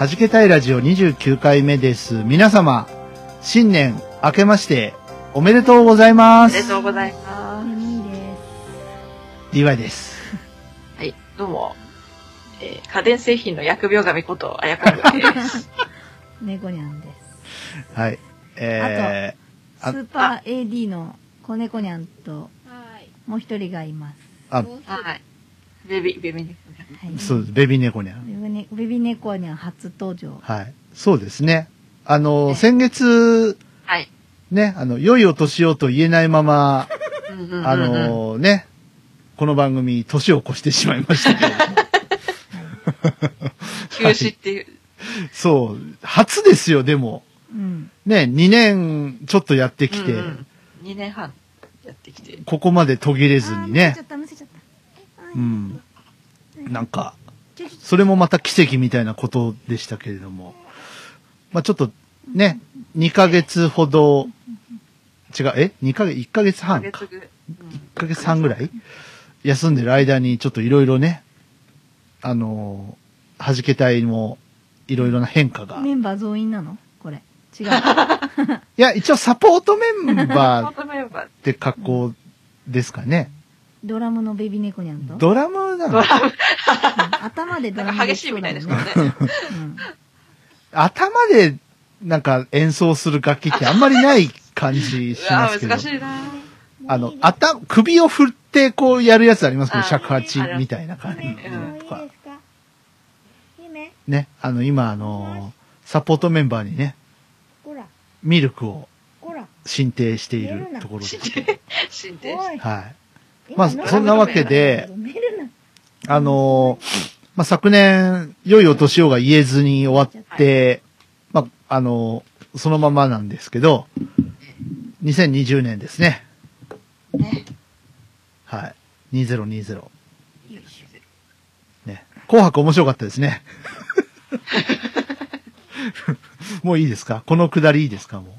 はじけたいラジオ29回目です。皆様、新年明けましておめでとうございま。おめですとうございます。DY です。す。はい、どうも。えー家電製品の疫病神こと、あやかるです。猫にゃんです。はい。えー、あスーパー AD の子猫にゃんと、もう一人がいます。あ、はい。ベビー、ベビーね。はい。そうです。ベビー猫にゃん。ベビねベビ猫にゃん初登場。はい。そうですね。あの、ね先月、はい。ね、あの、良いお年をと言えないまま、あ、のね、この番組、年を越してしまいましたけれども。休止っていう。そう、初ですよ、でも。うん。ね、2年ちょっとやってきて、うんうん、2年半やってきて。ここまで途切れずにねちゃっ。た、むせちゃった。うん。なんか、それもまた奇跡みたいなことでしたけれども。まあちょっと、ね、2ヶ月ほど、違う、え ?2 ヶ月、1ヶ月1半か。ヶ月ぐ、1ヶ月半ぐらい休んでる間にちょっといろいろね、あのー、弾けたいもいろいろな変化が。いメンバー増員なの？これ。違う。や、一応サポートメンバーっ本当メンバーて格好ですかね。ドラムのベビ猫にゃんと。ドラムなの？頭でドラムなんか激しいみたいですけどね。うん頭でなんか演奏する楽器ってあんまりない感じしますけど。難しいなあの、頭、首を振ってこうやるやつありますけど、あ尺八みたいな感じとか。ね、あの、今あの、サポートメンバーにね、ミルクを。進呈しているところです。進展おい。はい。まあ、今そんなわけで。あのまあ、昨年、良いお年をが言えずに終わって、まあ、あのそのままなんですけど、2020年ですね。ね。はい。2020。ね。紅白面白かったですね。もういいですか？このくだりいいですか？も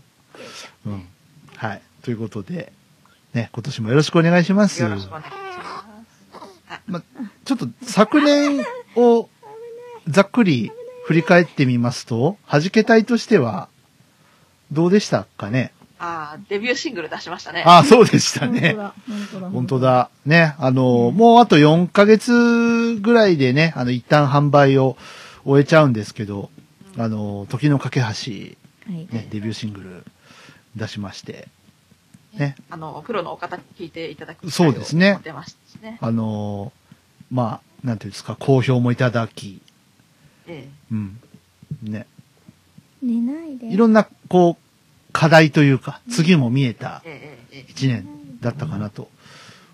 う。うん。はい。ということで、ね、今年もよろしくお願いします。よろしくお願いします。ま、ちょっと昨年をざっくり振り返ってみますと、弾け隊としては、どうでしたかね？ああ、デビューシングル出しましたね。ああ、そうでしたね。本当だ。本当だ。本当。だ。ね。あの、もうあと4ヶ月ぐらいでね、あの、一旦販売を終えちゃうんですけど、あの、時の架け橋、はい。ね、デビューシングル出しまして、ね。あの、プロのお方に聞いていただく機会そうですね。あの、まあ、なんていうんですか、好評もいただき、えうん。ね。寝ないで。いろんな、こう、課題というか、次も見えたええええええ一年だったかなと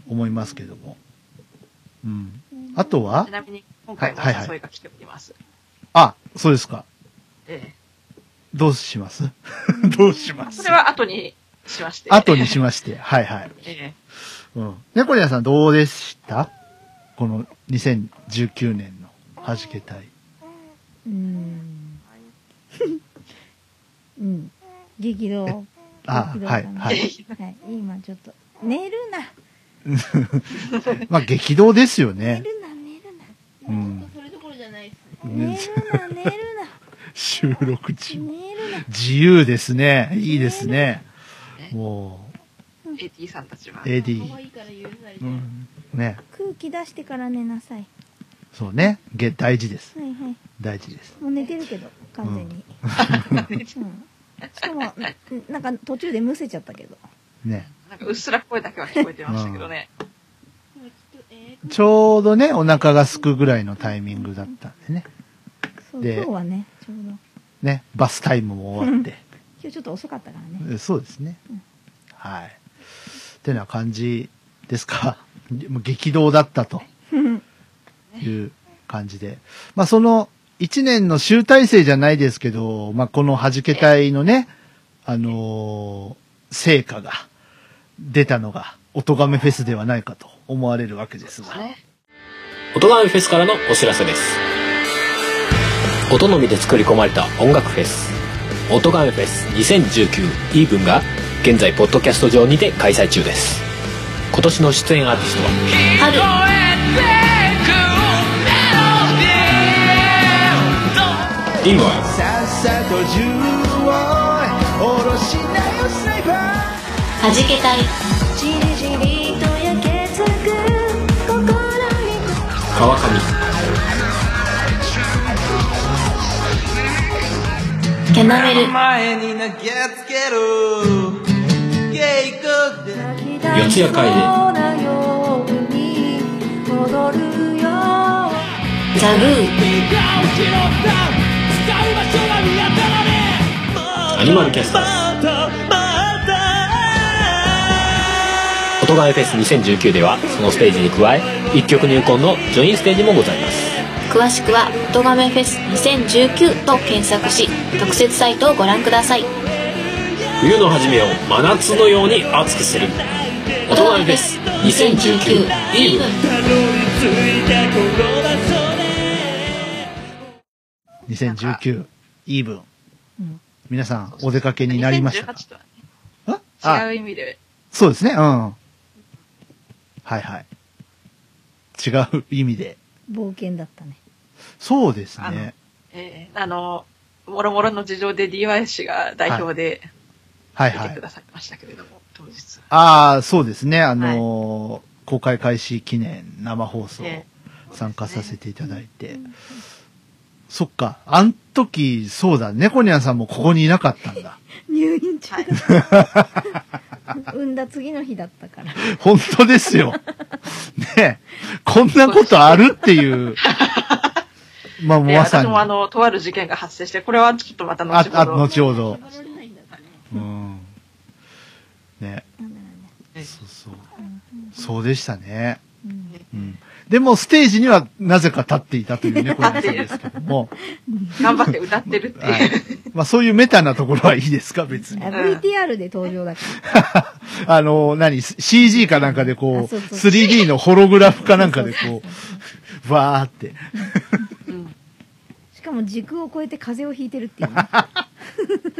思いますけども。うん。あとは？ちなみに、今回はいはいはい誘いが来ております。あ、そうですか。えどうします？どうします？えそれは後にしまして。後にしまして。はいはい。ええうん。猫ニャさんどうでした？この2019年の弾けたい。うーん。うん。激動。あ激動かなはいはいはい。今ちょっと、寝るな。まあ激動ですよ寝ね。るな、寝るうん。それどころじゃないですな。寝るな、寝る 収録中な。。寝るな。自由ですね。いいですね。も AT さんたちは AD。愛いから許されてる。うん。ね。空気出してから寝なさい。そうね。げ大事です。はいはい。大事です。もう寝てるけど、完全に。うん。しかも、なんか途中でむせちゃったけど。ね。なんかうっすら声だけは聞こえてましたけどね。でもきっとえーちょうどね、お腹が空くぐらいのタイミングだったんでね。そう、で今日はね、ちょうど。ね、バスタイムも終わって。今日ちょっと遅かったからね。えそうですね。はい。ってな感じですか。も う激動だったと いう感じで。まあその一年の集大成じゃないですけど、まあこの弾け隊のね、あのー成果が出たのが、音亀フェスではないかと思われるわけですが。ね。音ガメフェスからのお知らせです音のみで作り込まれた音楽フェス音ガメフェス2019イーブンが現在ポッドキャスト上にて開催中です。今年の出演アーティストは？春。リンゴは？じけたい。川上キャナメル四谷楓ザグー。アニマルキャスター。ズ音ガメフェス2019ではそのステージに加え一曲入魂のジョインステージもございます詳しくは「音亀フェス2019」と検索し特設サイトをご覧ください冬の初めを真夏のように熱くする音ガメフェス2019イーブン2019イーブン。うん皆さんお出かけになりましたか？2018とはねあ違う意味で、そうですね、うん。はいはい。違う意味で。冒険だったね。そうですね。えーあの、もろもろの事情で DY 氏が代表ではいはい出てく。ださいましたけれども、当日。ああ、そうですね。あのー公開開始記念生放送え参加させていただいて。そっか。あん時、そうだ。猫ニャンさんもここにいなかったんだ。入院中はい。産んだ次の日だったから。本当ですよ。ねえこんなことあるっていう。まあ、えーまさに。私もあの、とある事件が発生して、これはちょっとまたああ、後ほど。後ほど。うん。ね。えそうそう。そうでしたね。うんうん。でも、ステージにはなぜか立っていたというね、これですけども。頑張って歌ってるっていう。はい。まあ、そういうメタなところはいいですか、別にあ。VTR で登場だか あの、何 ?CG かなんかでこう 3D のホログラフかなんかでこう、わーって。かも時空を超えて風邪をひいてるっていうね。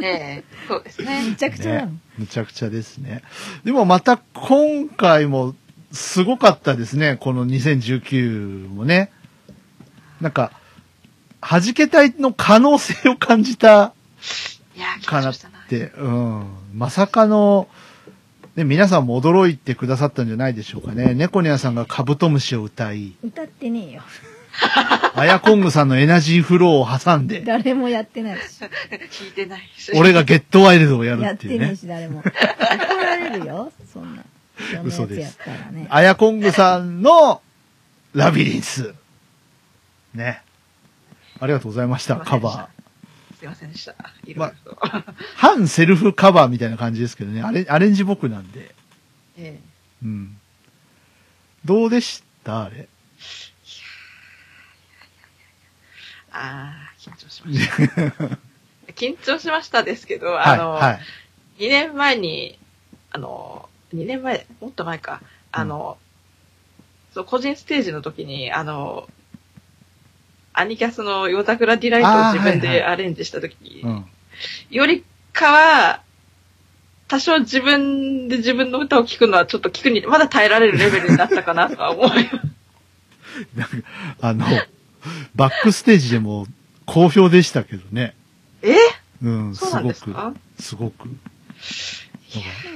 ええそうですねめ。ちゃくちゃなのね。。むちゃくちゃですね。でもまた今回もすごかったですね。この2019もね。なんか、弾け隊の可能性を感じたいやー、かなっ。て、うん。まさかの、ね、皆さんも驚いてくださったんじゃないでしょうかね。猫ニャンさんがカブトムシを歌い、歌ってねえよ。アヤコングさんのエナジーフローを挟んで、誰もやってないし。聞いてないし。俺がゲットワイルドをやるやっいうね。っててねえし、誰も。怒られるよ、そんな。そんなやつやったらね。アヤコングさんのラビリンス。ね。ありがとうございました、カバー。すいませんでした。いろいろと。反セルフカバーみたいな感じですけどね。アレアレンジ僕なんで。えうん。どうでしたあれ？ああ、緊張しました。緊張しましたですけど、はい、あの、はい。2年前に、あの、2年前、もっと前か、あの、そう、個人ステージの時に、あの、アニキャスの夜桜ディライトを自分でアレンジした時、うん。よりかは、多少自分で自分の歌を聴くのはちょっと聞くに、まだ耐えられるレベルになったかなとは思います。なんか、あの、バックステージでも好評でしたけどね。え？うん、すごくですごく。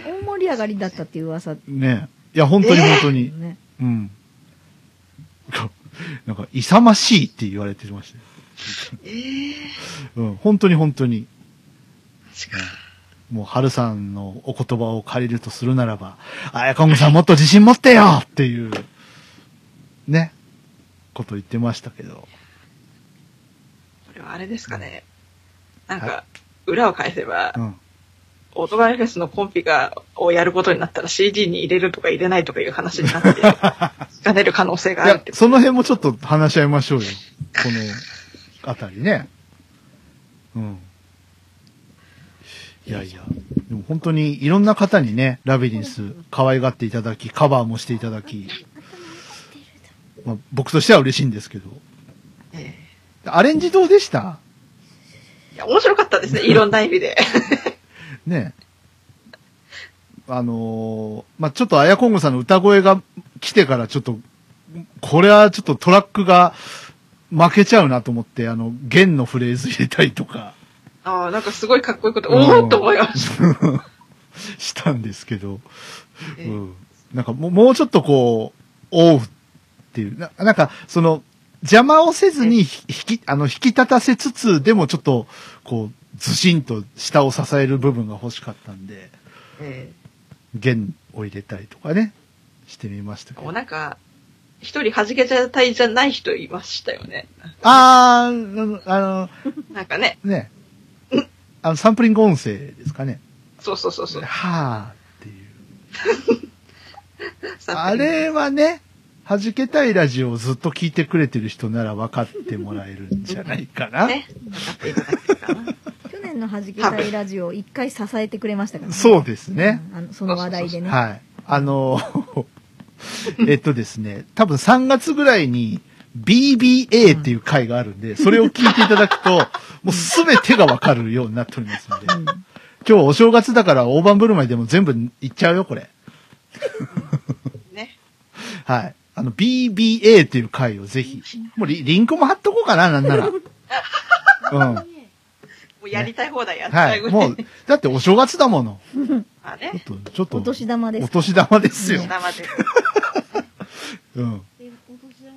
大盛り上がりだったっていう噂。ね。いや、本当に本当に。ね。うん。なんか、勇ましいって言われてましたよ。え？えうん、本当に本当に。確かもう、春さんのお言葉を借りるとするならば、あやこんぐさんもっと自信持ってよっていう、ね、こと言ってましたけど。これはあれですかね。なんか、裏を返せばう、ん。オートガメフェスのコンピが、をやることになったら CD に入れるとか入れないとかいう話になって、兼ねる可能性があるって、その辺もちょっと話し合いましょうよ。このあたりね。うん。いやいや、でも本当にいろんな方にね、ラビリンス可愛がっていただき、カバーもしていただき、まあ、僕としては嬉しいんですけど。えアレンジどうでした？えいや、面白かったですね、いろんな意味で。ねあのーまあ、ちょっとあやこんごさんの歌声が来てからちょっと、これはちょっとトラックが負けちゃうなと思って、あの、弦のフレーズ入れたりとかああ、なんかすごいかっこいいこと、うんおおっと思いました。したんですけど、ええうん。なんかもうもうちょっとこう、おうっていう、ななんかその、邪魔をせずにひ引き、あの、引き立たせつつ、でもちょっと、こう、ずしんと下を支える部分が欲しかったんで、え弦を入れたりとかね、してみましたけど。なんか、一人弾けちゃったいじゃない人いましたよね。あー、あの、なんかね、ね、あの、サンプリング音声ですかね。そうそうそうそう。はーっていう。さあれはね、弾けたいラジオをずっと聞いてくれてる人なら分かってもらえるんじゃないかな。ね、分かっていただけるかな。去年の弾けたいラジオを一回支えてくれましたからね。そうですね。うんあのその話題でね。はい。あの、えっとですね、多分3月ぐらいに BBA っていう回があるんで、それを聞いていただくと、もうすべてが分かるようになっておりますので、うん今日お正月だから大盤振る舞いでも全部いっちゃうよ、これ。ね。はい。あの、BBA っていう回をぜひ、もうリリンクも貼っとこうかな、なんなら。うん。もうやりたい放題やっちはい。もう、だってお正月だもの。ま あちょっね。と、ちょっと。お年玉ですお年玉ですよ。生で。うん。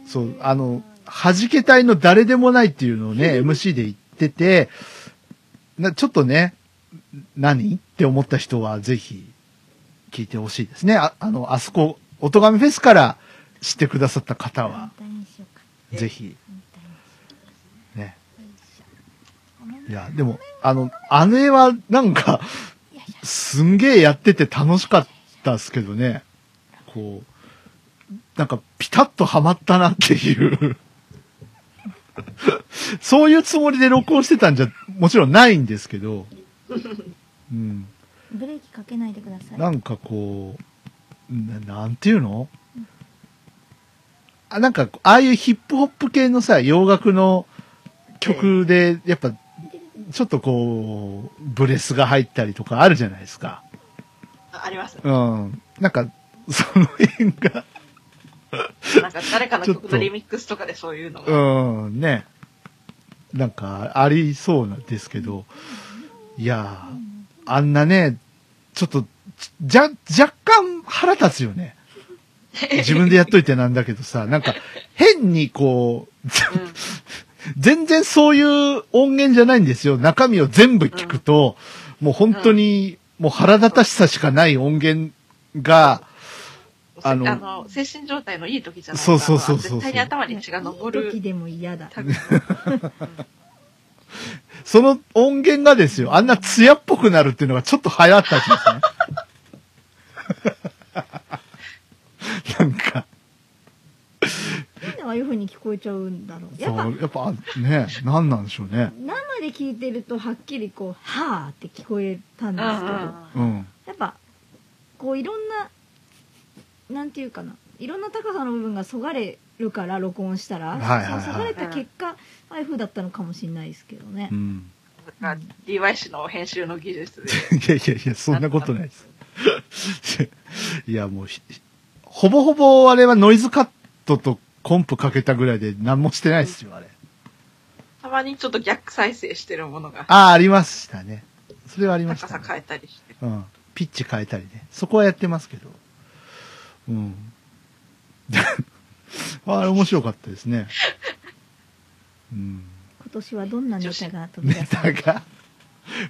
そう、あの、弾け隊の誰でもないっていうのをね、MC で言ってて、なちょっとね、何？って思った人はぜひ聞いてほしいですね。ああの、あそこ、音亀フェスから知ってくださった方は、ぜひ、ね。いや、でも、あの、あの絵はなんか、すんげえやってて楽しかったっすけどね。こう、なんかピタッとハマったなっていう。そういうつもりで録音してたんじゃ、もちろんないんですけど、うん。ブレーキかけないでください。なんかこう、ななんていうの？あ、なんか、ああいうヒップホップ系のさ、洋楽の曲で、やっぱ、ちょっとこう、ブレスが入ったりとかあるじゃないですか。ああります。うん。なんか、その辺が、なんか誰かの曲のリミックスとかでそういうのが。うん、ね。なんか、ありそうなんですけど、いやー、あんなね、ちょっと、じゃ、若干腹立つよね。自分でやっといてなんだけどさ、なんか、変にこう、うん全然そういう音源じゃないんですよ。中身を全部聞くと、もう本当に、もう腹立たしさしかない音源が、ああのの、精神状態のいい時じゃないそうそうそうそう絶対に頭に血が上る時。でも嫌だ。その音源がですよ、あんな艶っぽくなるっていうのがちょっと流行ったんですね。なんか、なんでああいう風に聞こえちゃうんだろう。やっぱやっぱ、ね、なんなんでしょうね。生で聞いてるとはっきりこう「はあ」って聞こえたんうですけど、んうん。やっぱこういろんななんていうかないろんな高さの部分がそがれるから録音したら、はいはいはいそがれた結果ああいう風だったのかもしれないですけどねう、ん。なんか DY 氏の編集の技術で。いやいやいや、そんなことないです。いや、もうひ、ほぼほぼあれはノイズカットとコンプかけたぐらいで何もしてないですよ、あれ。たまにちょっと逆再生してるものが、ああ、ありましたね。それはありました、ね。高さ変えたりして。うん。ピッチ変えたりね。そこはやってますけど。うん。あれ面白かったですね。うん。今年はどんなネタが飛び出ネすタが、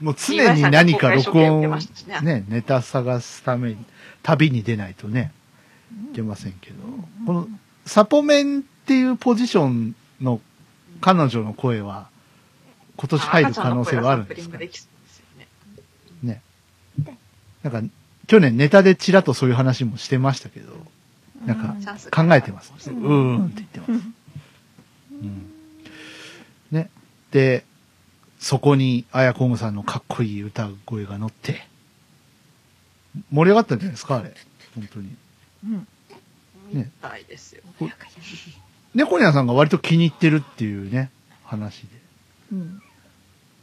もう常に何か録音、ねね、ネタ探すために、旅に出ないとね、いけませんけど、この、サポメンっていうポジションの彼女の声は、今年入る可能性はあるんですか？ね。ね。なんか、去年ネタでちらっとそういう話もしてましたけど、なんか考えてます。ううんーんって言ってます。うん。ね。で、そこに、あやこむさんのかっこいい歌声が乗って、盛り上がったんじゃないですか、あれ。本当に。うんねみたいですよ。猫ニャンさんが割と気に入ってるっていうね、話で。うん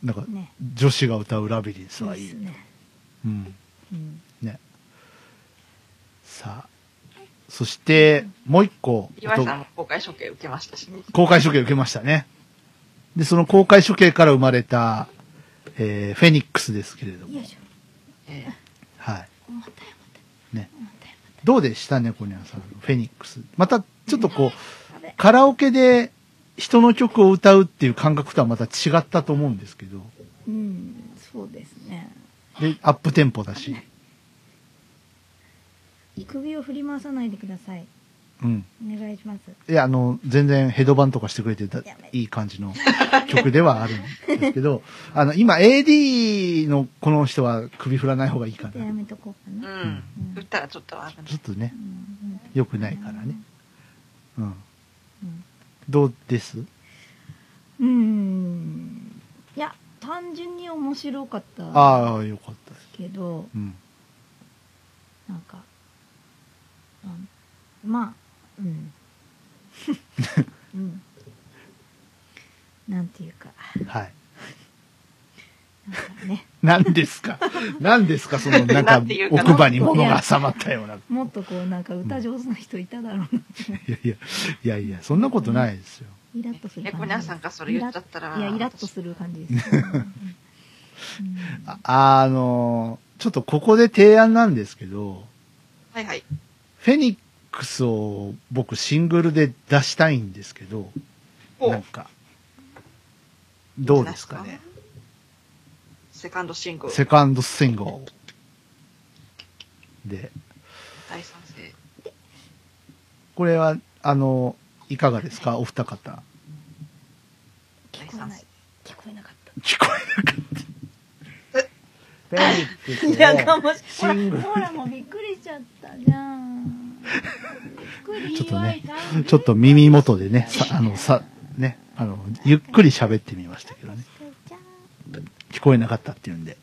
なんか、ね女子が歌うラビリンスはいい。ですねうん。うんね。さあ。そして、もう一個、岩井さんも公開処刑受けましたしね。公開処刑受けましたね。で、その公開処刑から生まれた、えー、フェニックスですけれどもよい。しょえはい。重たいね。どうでしたね、こにゃんさん。フェニックス。また、ちょっとこう、カラオケで人の曲を歌うっていう感覚とはまた違ったと思うんですけど。うんそうですねで、アップテンポだし。首を振り回さないでくださいうん。お願いしますいや、あの、全然ヘドバンとかしてくれてたいい感じの 曲ではあるんですけど、あの、今 AD のこの人は首振らない方がいいかな。やめとこうかうな、ん。振ったらちょっと危ないちょっとねう、ん良くないからね。うん。うんどうです？うんうんいや単純に面白かったああ、よかったです。けどうん。なんか、うん、まあうん。うん。なんていうか。はい。なんかね。何ですか？何ですか？その、なんか奥歯に物が挟まったような。いもっとこうなんか歌上手な人いただろうなやいや、いやいや、そんなことないですよ。イラッとする猫感じ。ニャンさんがそれ言っちゃったら。いやイラッとする感じです、うん。うん。ああの、ちょっとここで提案なんですけど、はいはい。フェニックスを僕シングルで出したいんですけど、おなんか、どうですかね？セカンドシングル。セカンドシングル。で、大賛成。これは、あの、いかがですか？お二方。聞こえない成。聞こえなかった聞こえなかった。フェニックスを やかもしシングルほらほらもうびっくりしちゃったじゃんちょっとね、ちょっと耳元でね、さ、あの、さ、ね、あの、ゆっくり喋ってみましたけどね。聞こえなかったっていうんで。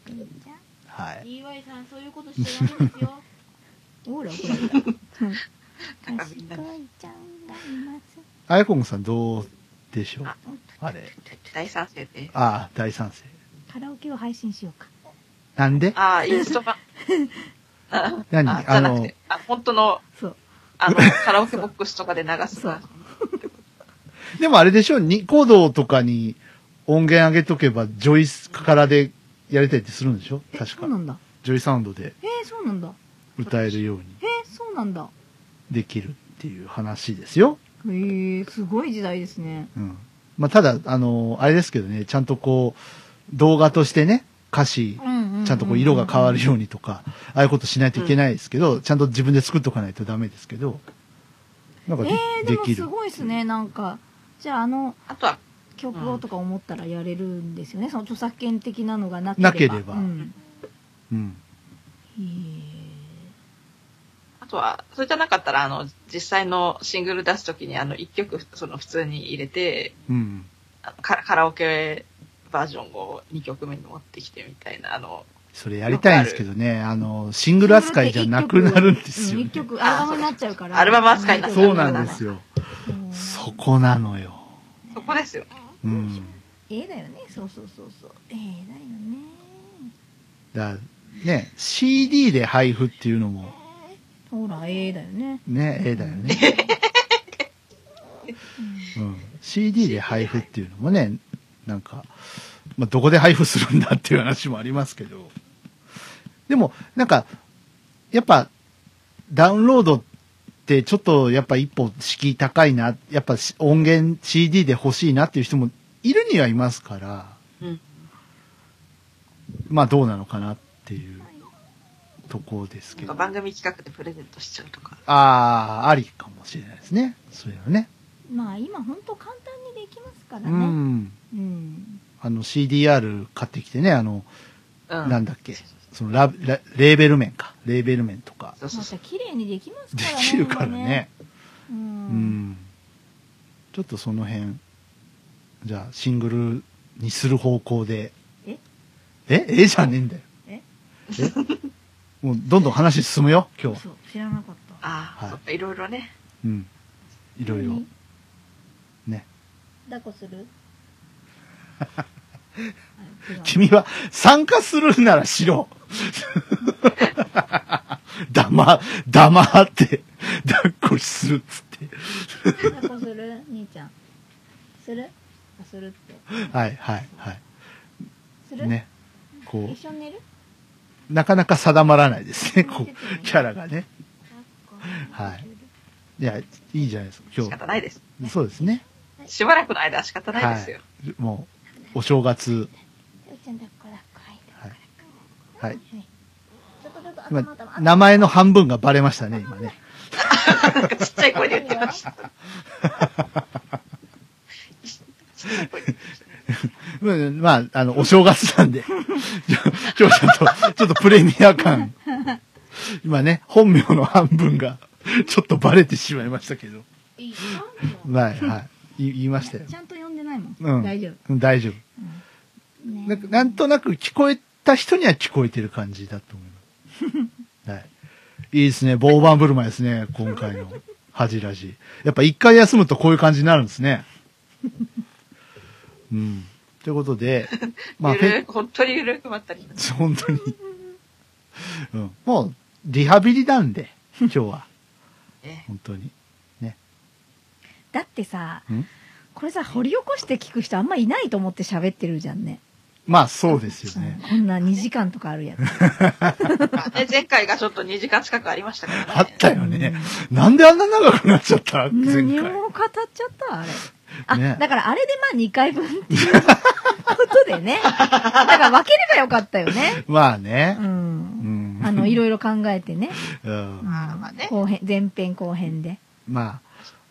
はい。岩井さん、そういうことしちゃダメですよ。ほら怒ら賢いちゃんがいますあやこんさんどうでしょう？ああれ。大賛成で。ああ、大賛成。カラオケを配信しようかなんで？ああ、インスト版。あ 何？あじゃなくて、あ、本当の、そう。あの、カラオケボックスとかで流すそう。でもあれでしょ？ニコ動とかに音源上げとけば、ジョイスからでやりたいってするんでしょ？え確か。そう。なんだ。ジョイサウンドで。えー、そうなんだ。歌えるように。えー、そうなんだ。できるっていう話ですよ。へえー、すごい時代ですね。うん。まあ、ただ、あの、あれですけどね、ちゃんとこう、動画としてね、歌詞、ちゃんとこう色が変わるようにとか、ああいうことしないといけないですけど、ちゃんと自分で作っとかないとダメですけど、なんかで,、えー、でもきる。すごいですねなんか。じゃああのあとは、曲をとか思ったらやれるんですよね、その著作権的なのがなければ。なければ。うん、うん。へあとは、それじゃなかったら、あの、実際のシングル出すときに、あの、一曲、その、普通に入れて、うん。カラオケバージョンを2曲目に持ってきてみたいな、あの、それやりたいんですけどね、あの、シングル扱いじゃなくなるんですよ、一ね。曲アルバムになっちゃうからアルバム扱いになっちゃそうなんですよ。うんそこなのよ。そこですよ。うん。ええだよねそうそうそうそうええだよねだからね、CD で配布っていうのも、ほらええだよねね、ええだよね。うん。CD で配布っていうのもね、なんか、まあ、どこで配布するんだっていう話もありますけど。でも、なんか、やっぱ、ダウンロードってちょっとやっぱ一歩敷居高いな、やっぱし音源 CD で欲しいなっていう人もいるにはいますから、うん。まあどうなのかなっていうところですけど。番組企画でプレゼントしちゃうとか。ああ、ありかもしれないですね。それはね。まあ今ほんと簡単きますからうねん。うんあの CDR 買ってきてね、あの、うん。なんだっけそのララレーベル面か。レーベル面とか。そうそうそう。また綺麗にできますでからねきるから今ね。ううんん。ちょっとその辺、じゃあシングルにする方向で。え？え？えじゃねえんだよ。え？え？もうどんどん話進むよ、今日は。そう知らなかったああ、はいそっかいろいろね。うん。いろいろ。抱っこする？君は参加するならしろ。黙、黙って、抱っこするっつって。抱っこする？兄ちゃんする？あするってはい、はい、はする？い。ね。こ一緒に寝る？う、なかなか定まらないですね、こう、キャラがね。はいいや、いいじゃないですか、今仕方ないです。日。そうですね。しばらくの間は仕方ないですよ。はい。もう、お正月、はい今名前の半分がバレましたね、今ね。なんかちっちゃい声で言ってました。まあ、あの、お正月なんで、ちょ、ちょ、っと、ちょっとプレミア感。今ね、本名の半分が、ちょっとバレてしまいましたけど。いいはい、はい。い言いましたよ。ちゃんと呼んでないもん、うん。大丈夫、うん大丈夫。んかなんとなく聞こえた人には聞こえてる感じだと思います。はい。いいですね。大盤振る舞いですね。今回の恥ラジ。やっぱ一回休むとこういう感じになるんですね。うん。ということで、まあ、本当にゆるくまったり。本当に。うん。もう、リハビリなんで、今日は。ね本当に。だってさん？これさ掘り起こして聞く人あんまいないと思って喋ってるじゃんね、まあ、そうですようんね。こんな2時間とかあるやつ 前回がちょっと2時間近くありましたからね。あったよね。なんであんな長くなっちゃった？前何回。も語っちゃった？あれあ、ねだからあれでまあ2回分っていうことでねだから分ければよかったよねまあねう。んうん。あのいろいろ考えてね うん。まあまあね。後編前編後編でま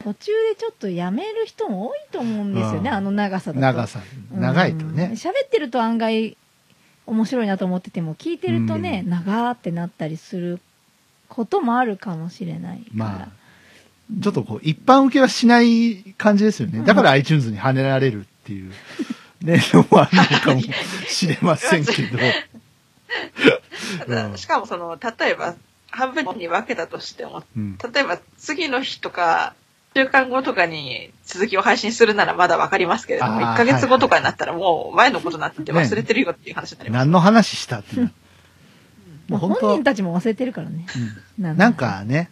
途中でちょっとやめる人も多いと思うんですよね、うん。あの長さあ、だと。長さ、長いとうんね。喋ってると案外面白いなと思ってても聞いてるとね、うん。長ーってなったりすることもあるかもしれないから、まあ、ちょっとこう、一般受けはしない感じですよね。だから iTunes に跳ねられるっていう、ね、のもあるのかもしれませんけど。しかもその、例えば、半分に分けたとしても、うん。例えば次の日とか、週間後とかに続きを配信するならまだわかりますけれども、あー1ヶ月後とかになったらもう前のことになってて忘れてるよっていう話になります。何の話したっていう。ま あもう本当本人たちも忘れてるからねうんなんかね、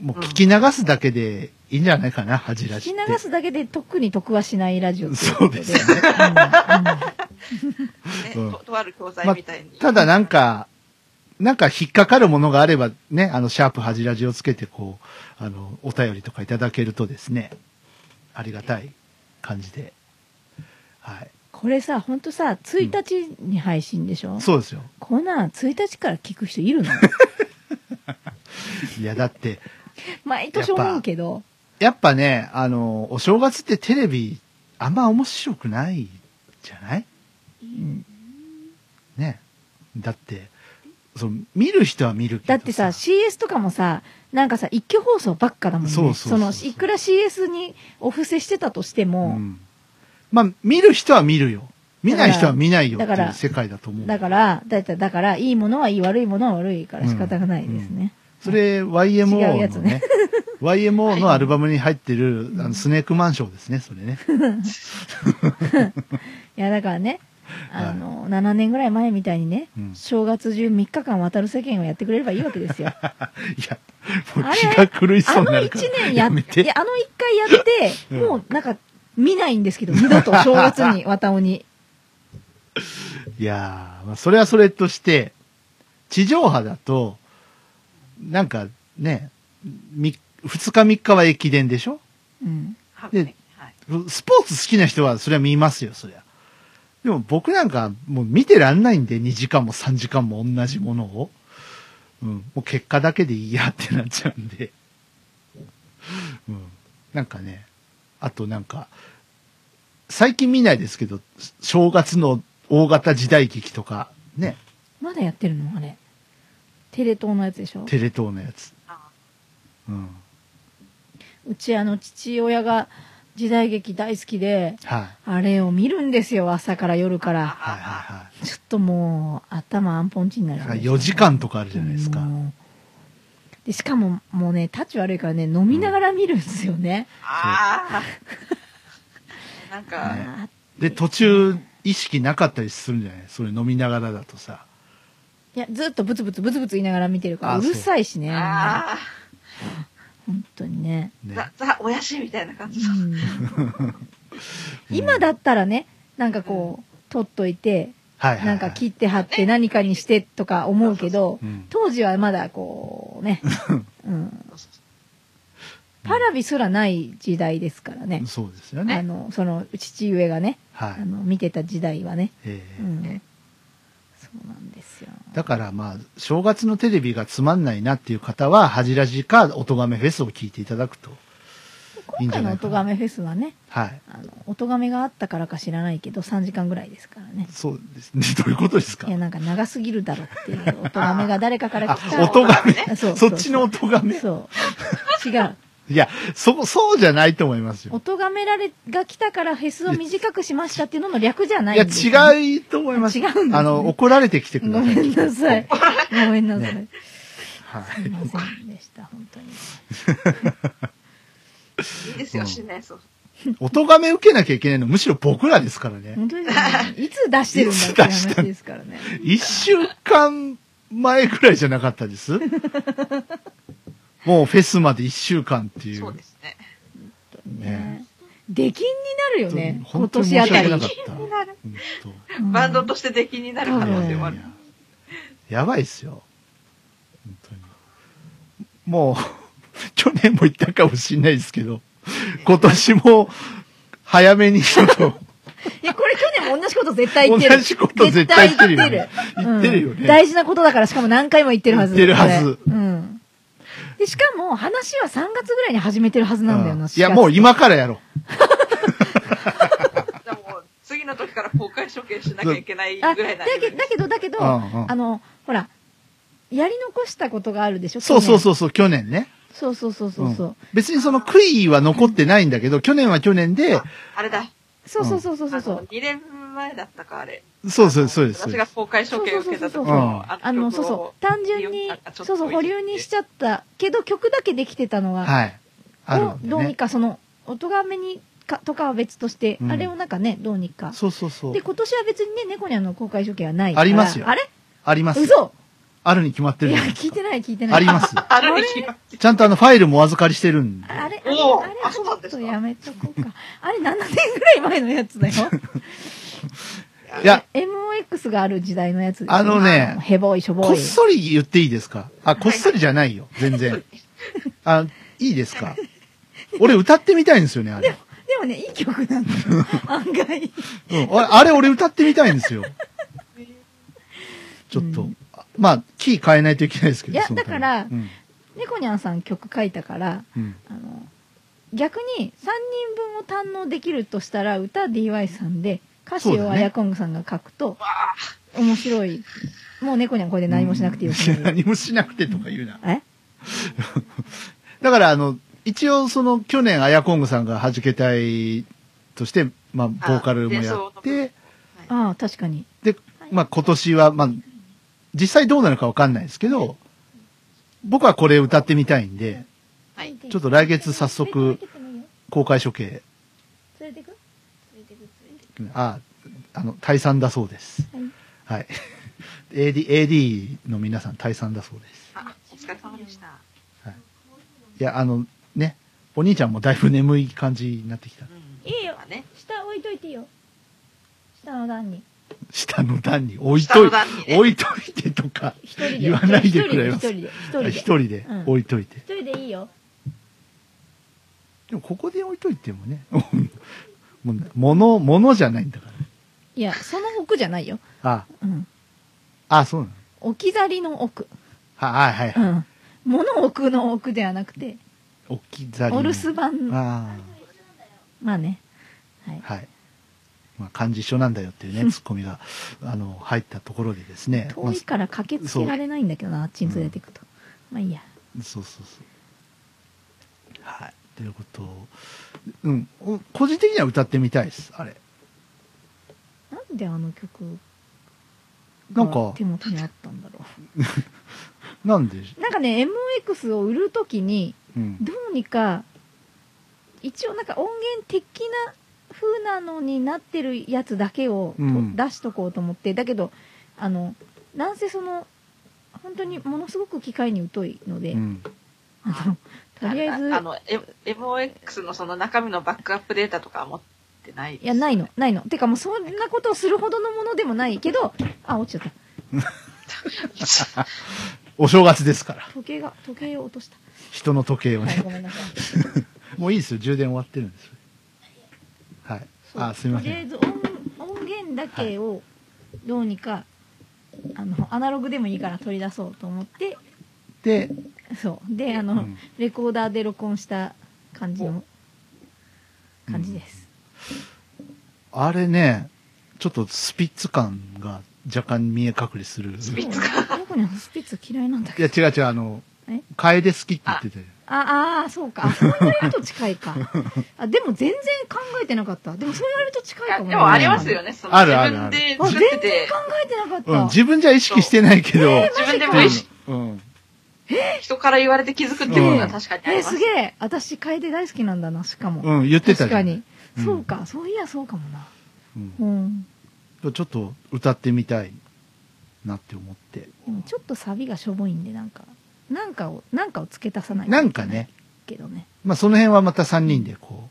もう聞き流すだけでいいんじゃないかな、恥ラジって。聞き流すだけで特に得はしないラジオそうですね。ねうん ととある教材まみたいに。ただなんか、なんか引っかかるものがあればね、あの、シャープ恥ラジをつけて、こう、あの、お便りとかいただけるとですね、ありがたい感じで。はい。これさほんとさ1日に配信でしょ、そうですよ。こんなん1日から聞く人いるの？いや、だって、毎年思うけどやっぱね、あの、お正月ってテレビ、あんま面白くないじゃない？うんね。だって、そう、見る人は見るけどだってさ CS とかもさなんかさ一挙放送ばっかだもんね。そうそうそうそう。のいくら CS にお布施してたとしても、うん。まあ、見る人は見るよ。見ない人は見ないよってだからいう世界だと思う。だからだいたいだからいいものはいい悪いものは悪いから仕方がないですね、それ、違う YMO やつね。のね、YMO のアルバムに入ってる、あの、スネークマンションですね、それね。いやだからねあの、7年ぐらい前みたいにね、うん。正月中3日間渡る世間をやってくれればいいわけですよ。いや、もう気が狂いあの1そうになるから。年やっめて。いや。あの1回やって、うん。もうなんか見ないんですけど二度と正月に渡尾に。いやー、まあ、それはそれとして、地上波だと、なんかね、み2日3日は駅伝でしょ？うん。ではい。スポーツ好きな人はそれは見ますよ、そりゃ。でも僕なんかもう見てらんないんで、2時間も3時間も同じものを。うん。もう結果だけでいいやってなっちゃうんで。うん。なんかね、あとなんか、最近見ないですけど、正月の大型時代劇とか、ね、まだやってるの？あれテレ東のやつでしょ？テレ東のやつ。あうん。うちあの父親が時代劇大好きではい。あれを見るんですよ朝から夜からはいはちょっともう頭アンポンチになるいはい。4時間とかあるじゃないですか。でしかももうねタッチ悪いからね飲みながら見るんですよね、あー。なんか、あで、途中、意識なかったりするんじゃない？それ飲みながらだとさ。ーいやずっとブツブツブツブツ言いながら見てるからあうるさいしねあ本当にね。ー、ね。ザ、ザ、おやしみたいな感じうの。ん。今だったらねなんかこう取っといてはいはい、はい。なんか切って貼って何かにしてとか思うけどうん。当時はまだこうね、うん、パラビすらない時代ですからね。そうですよあね。のその父上がねはい。あの見てた時代はね、ええ。うん、そうなんですよだからまあ、正月のテレビがつまんないなっていう方は、ハジラジか、おとがめフェスを聞いていただくと。いいん今回のじゃないかな音がめフェスはねはい。あの音がめがあったからか知らないけど3時間ぐらいですからねそうですね。どういうことですか？いやなんか長すぎるだろっていう音がめが誰かからあ来た、音がめ。あ そうそっちの音がめ。そう違ういや、そ、そうじゃないと思いますよ。音がめられが来たからフェスを短くしましたっていうのの略じゃないいや、んですよ違いと思います。違うんですねあの、怒られてきてください。ごめんなさい。ごめんなさい。ねはい。すいませんでした、本当に。いいですよ、新年そう。音がめ受けなきゃいけないの、むしろ僕らですからね。本当ですね。いつ出してるんだっていう話ですからね。一週間前ぐらいじゃなかったです？もうフェスまで一週間っていう。そうですね。ね出禁になるよね、今本当に年あたり申し訳なか。った。本当うんバンドとして出禁になる可能性もある。やばいっすよ。本当に。もう、去年も言ったかもしれないですけど、今年も早めにちょっと、いや、これ去年も同じこと絶対言ってる。同じこと絶対言ってるよね言ってるよねうん大事なことだから、しかも何回も言ってるはず。言ってるはずうん。で、しかも話は3月ぐらいに始めてるはずなんだよな、いや、もう今からやろで も、次の時から公開処刑しなきゃいけないぐあ、らいなだけだけど、だけど、うんうんあの、ほら、やり残したことがあるでしょう。そうそうう。そうそう、去年ね。そうそうそうそうそう。うん別にその悔いは残ってないんだけど、去年は去年で、あれだ。そうそうそうそうそうそう。2年前だったか、あれ。そうそうそうです。そう私が公開処刑を受けた時そうそうそうそうの、あの、そうそう。単純に、そうそう、保留にしちゃったけど、曲だけできてたのが、はい。あるね。どうにかその、音がめにか、とかは別として、うんあれをなんかね、どうにか。そうそうそうで、。今年は別にね、猫にゃんの公開処刑はないから。ありますよあれ？あります。嘘あるに決まってるいですか聞いてない聞いてない。あります。あるに決まってちゃんとあのファイルもお預かりしてるんで。あれ？あれ？あれあそうなんですかちょっとやめとこうか。あれ7年ぐらい前のやつだよ？いや、MOX がある時代のやつですよあのねヘボいしょぼい。こっそり言っていいですか？あ、こっそりじゃないよ。全然。あ、いいですか？俺歌ってみたいんですよね、あれ。でもね、いい曲なんだよ。案外。うん、あれ俺歌ってみたいんですよ。ちょっと。まあ、キー変えないといけないですけど。いやだからうん。猫にゃんさん曲書いたから、うん。あの、逆に3人分を堪能できるとしたら、歌 DY さんで、歌詞をそうだねあやこんぐさんが書くと、面白い。もう猫にゃんこれで何もしなくていいよ。何もしなくてとか言うな。え？だから、あの、一応その去年、アヤコングさんが弾け隊として、まあ、ボーカルもやって、ああ、確かに。で、まあ今年は、まあ、実際どうなるかわかんないですけど、僕はこれ歌ってみたいんで、はい。ちょっと来月早速公開処刑、あ、あの、退散だそうです。はい。AD、AD の皆さん退散だそうです。あ、お疲れ様でした。いや、あの、ね、お兄ちゃんもだいぶ眠い感じになってきた。うん。いいよ。下置いといていいよ。下の段に。下の段に置い下といねて、置いといてとか一人で。言わないでくれます。一人で。一人で。一人でうん置いといて。一人でいいよ。でもここで置いといてもね、もう物、物じゃないんだから。いや、その奥じゃないよ。あ、うん。あ、そうなの置き去りの奥。ははいはい。うん。物置くの奥ではなくて、置き去りの。お留守番の。あまあね。はい。あ、はい。まあ、漢字一緒なんだよっていうね、ツッコミが、あの、入ったところでですね。遠いから駆けつけられないんだけどなあっちに連れてくと、まあいいやまあそうそうそう。はい。ということをうん。お個人的には歌ってみたいです、あれ。なんであの曲なんかが手元にあったんだろ なんで、うなんかね MX を売るときにうん。どうにか一応なんか音源的な風なのになってるやつだけをとうん出しとこうと思って、だけどあのなんせその本当にものすごく機械に疎いので、うん。あのとりあえずあの、MOX のその中身のバックアップデータとかは持ってないですいやないのないのてかもうそんなことをするほどのものでもないけどあ落ちちゃったお正月ですから。時計が時計を落とした人の時計をはいね。ごめんなさい もういいですよ。充電終わってるんですよ。はい。あ、すみません。とりあえず音音源だけをどうにか、あのアナログでもいいから取り出そうと思ってで、そう。であの、うんレコーダーで録音した感じの感じです、あれね、ちょっとスピッツ感が若干見え隠れする。スピッツそうどこにあのスピッツ嫌いなんだいけど。や違う違う、あのえ、楓好きって言ってたよ。ああーそうか。あそう言われると近いか。あでも全然考えてなかった。でもそう言われると近いかもでもありますよね、そのあるあるある。自分であ全然作ってて。考、えてなかった、うん、自分じゃ意識してないけど、自分でも意識。うん。人から言われて気づくっていうことは確かにあえー、ります。す。げえ。私楓大好きなんだなしかも、うん、言ってた。確かに、うん。そうか。そういやそうかもな。うん。うん。ちょっと歌ってみたいなって思って。でもちょっとサビがしょぼいんでなんかなんかをなんかを付け足さないとなんかね、けどね。まあその辺はまた3人でこ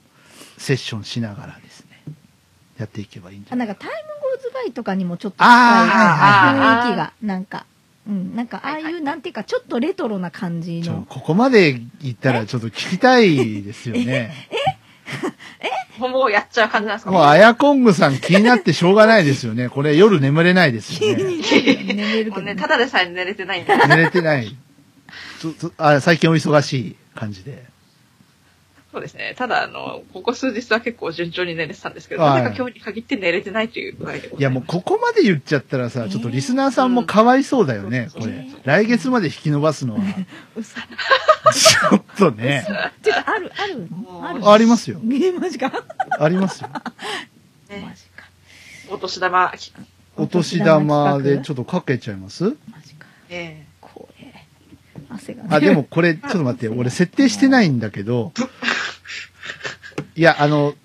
う、セッションしながらですね、やっていけばいいんじゃないあなんかタイムゴーズバイとかにもちょっと近いあー雰囲気がなんかうんなんかああいうなんていうかちょっとレトロな感じのここまで言ったらちょっと聞きたいですよね。もうやっちゃう感じなんですかもう、アヤコングさん気になってしょうがないですよね。これ夜眠れないですよね。眠れるけどねただでさえ寝れてないんで。寝れてない。つつあ最近お忙しい感じで。そうですね。ただ、あの、ここ数日は結構順調に寝れてたんですけど、はい。なぜか今日に限って寝れてないという具合でいやもうここまで言っちゃったらさ、ちょっとリスナーさんもかわいそうだよね、これ。来月まで引き伸ばすのは。嘘。ちょっとね。てかあるあるのある。ありますよ。えーマジか。ありますよ。ね。マジか。お年玉、お年玉でちょっとかけちゃいます？マジか。え怖え汗があ、でもこれ、ちょっと待って、俺設定してないんだけど、いや、あの、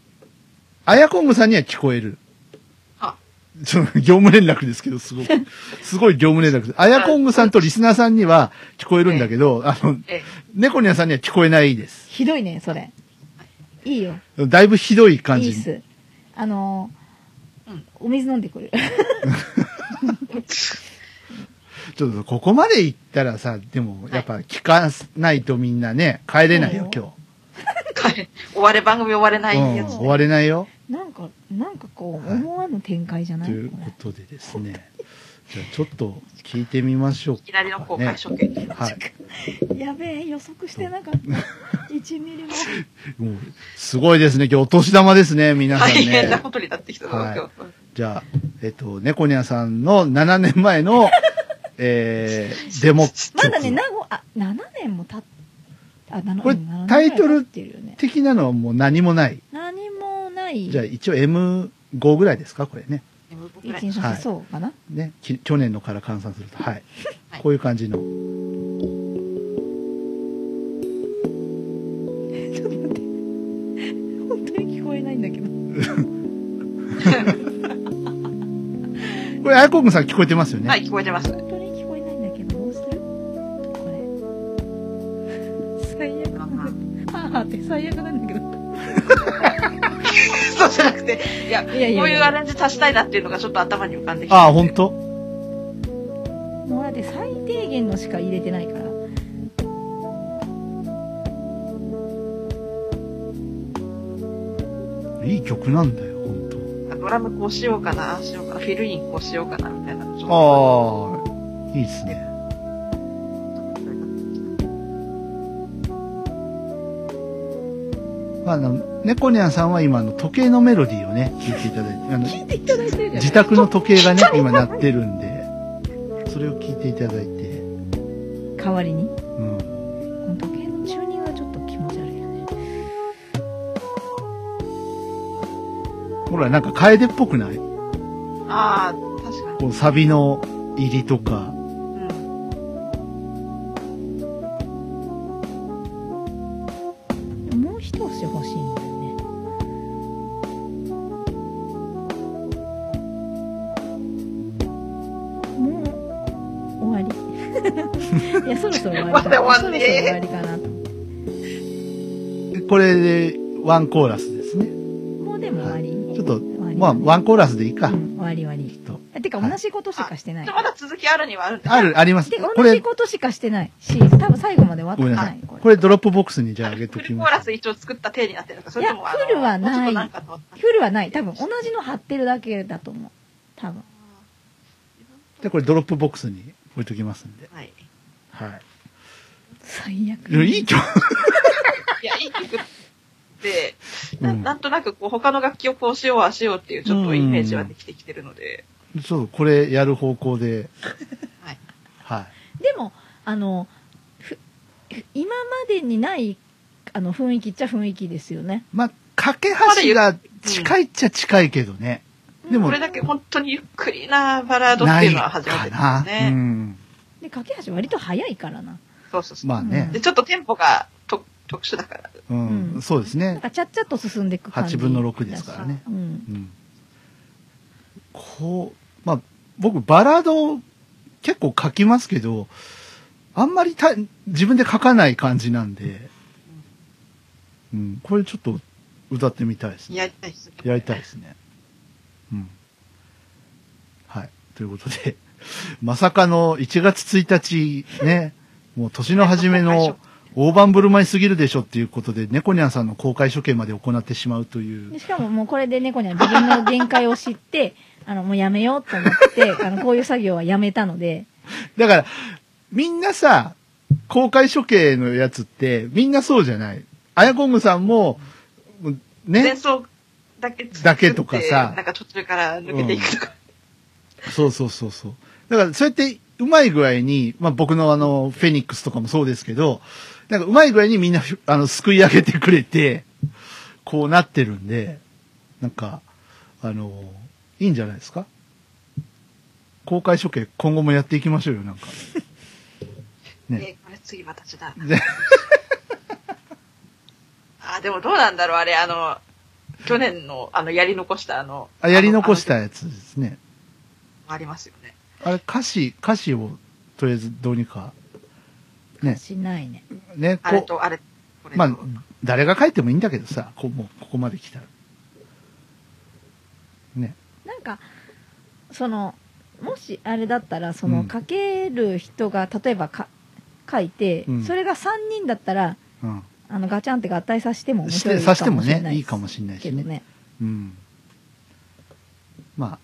あやこんぐさんには聞こえる。あ。ちょっと業務連絡ですけど、すごい、すごい業務連絡です。あやこんぐさんとリスナーさんには聞こえるんだけど、あの、ええ。猫ニャさんには聞こえないです。ひどいねそれ。いいよ。だいぶひどい感じ。いいっすあのーうん。お水飲んでくるちょっとここまで行ったらさ、でもやっぱ聞かないとみんなね、帰れないよ、今 帰れ終われ、番組終われな日。うん、いやつ。終われないよ。なんかなんかこうはい思わぬ展開じゃない、ということでですね。じゃあちょっと聞いてみましょういきなりの公開処刑。はい。やべえ予測してなかった1ミリも もう、すごいですね。今日お年玉ですね、皆さん大変なね。ことになってきたぞ、はい今日。じゃあ、えっと、猫ニャさんの7年前の、えー、デモ曲。まだね、名護、あ、7年も経っあ、7これうん7年タイトル。的なのはもう何もない。何もない。じゃあ一応 M5 ぐらいですかこれね。M5 ぐらい1、2、3、はいそうかな。ね。き去年のから換算すると。はい。はいこういう感じの。ちょっと待って。本当に聞こえないんだけど。これ、あやこんぐさん聞こえてますよね。はい、聞こえてます。最悪なんだけど。そうじゃなくて、いや、いやいやいやこういうアレンジ足したいなっていうのがちょっと頭に浮かんできて。ああ、ほんともうだって最低限のしか入れてないから。いい曲なんだよ、ほんと。ドラムこうしようかな、ああしようかな、フィルインこうしようかな、みたいな。ああ、いいっすね。まあ、あの、猫ニャンさんは今、あの、時計のメロディーをね、聞いていただいて、あの、聞いていただいて自宅の時計がね、今鳴ってるんで、それを聞いていただいて、代わりに？うん。この時計のチューニングがちょっと気持ち悪いよね。ほら、なんか楓っぽくない？ああ、確かに。こう、サビの入りとか、ワンコーラスですね。もうでも終わり、ちょっと、まあ、ワンコーラスでいいか。うん終わり終わり。っと。えてかはい同じことしかしてない、でまだ続きあるにはあるんだある、あります。でこ同じれ、ことしかしてないし多分最後まで終わってない。い。これ。これドロップボックスにじゃあ上げときます。ルコーラス。一応作った体になってるのか、それともフルはない。もうちょっとなんかのフルはない。多分同じの貼ってるだけだと思う。多分。で、これドロップボックスに置いときますんで。はい。はい。最悪。いやいい曲。いや、いい曲で、うなんなんとなくこう他の楽器をこうしよう、ああしようっていうちょっとイメージはできてきてるので、そう、これやる方向で。はい。はい。でもあのふ今までにないあの雰囲気っちゃ雰囲気ですよねまあ、架け橋が近いっちゃ近いけどね。でもこれ、だけ本当にゆっくりなバラードっていうのは初めてですないかな。うね。ん。で架け橋割と早いからなそうそうそう。まあねで、。ちょっとテンポがと特殊だから。うん。うんそうですね。なんかちゃっちゃっと進んでいく感じ8分の6ですからね。うんうん。こう、まあ、僕、バラード結構書きますけど、あんまりた自分で書かない感じなんで、うん、これちょっと歌ってみたいですね。やりたいですね。やりたいですね。うん。はい。ということで、まさかの1月1日ね、もう年の初めの大盤振る舞いすぎるでしょっていうことで、猫ニャンさんの公開処刑まで行ってしまうというで。しかももうこれで猫には自分の限界を知ってあのもうやめようと思ってあのこういう作業はやめたのでだから、みんなさ、公開処刑のやつって、みんなそうじゃない？あやこんぐさんも、前ね、奏だけだけとかさなんか途中から抜けていくとか。そうそうそうそう。だから、そうやって、うまい具合に、まあ僕のあの、フェニックスとかもそうですけど、なんかうまい具合にみんな、あの、すくい上げてくれて、こうなってるんで、なんか、あの、いいんじゃないですか？公開処刑今後もやっていきましょうよ、なんか。ね。え、これ次私だ。で あ、でもどうなんだろう、あれ、あの、去年の、あの、やり残した、あの、あ、やり残しあたやつですね。のありますよね。あれ、歌詞、歌詞を、とりあえずどうにか、ね、しないねね、こう、あれと、あれ、これと。まあ、誰が書いてもいいんだけどさ、こもうここまで来たら。ね。なんかそのもしあれだったらそうんの書ける人が例えばか書いて、うんそれが3人だったらうん。あのガチャンって合体させても面して、白いさしてもかもしれないね、いいかもしれないしね。けどねうん。まあ、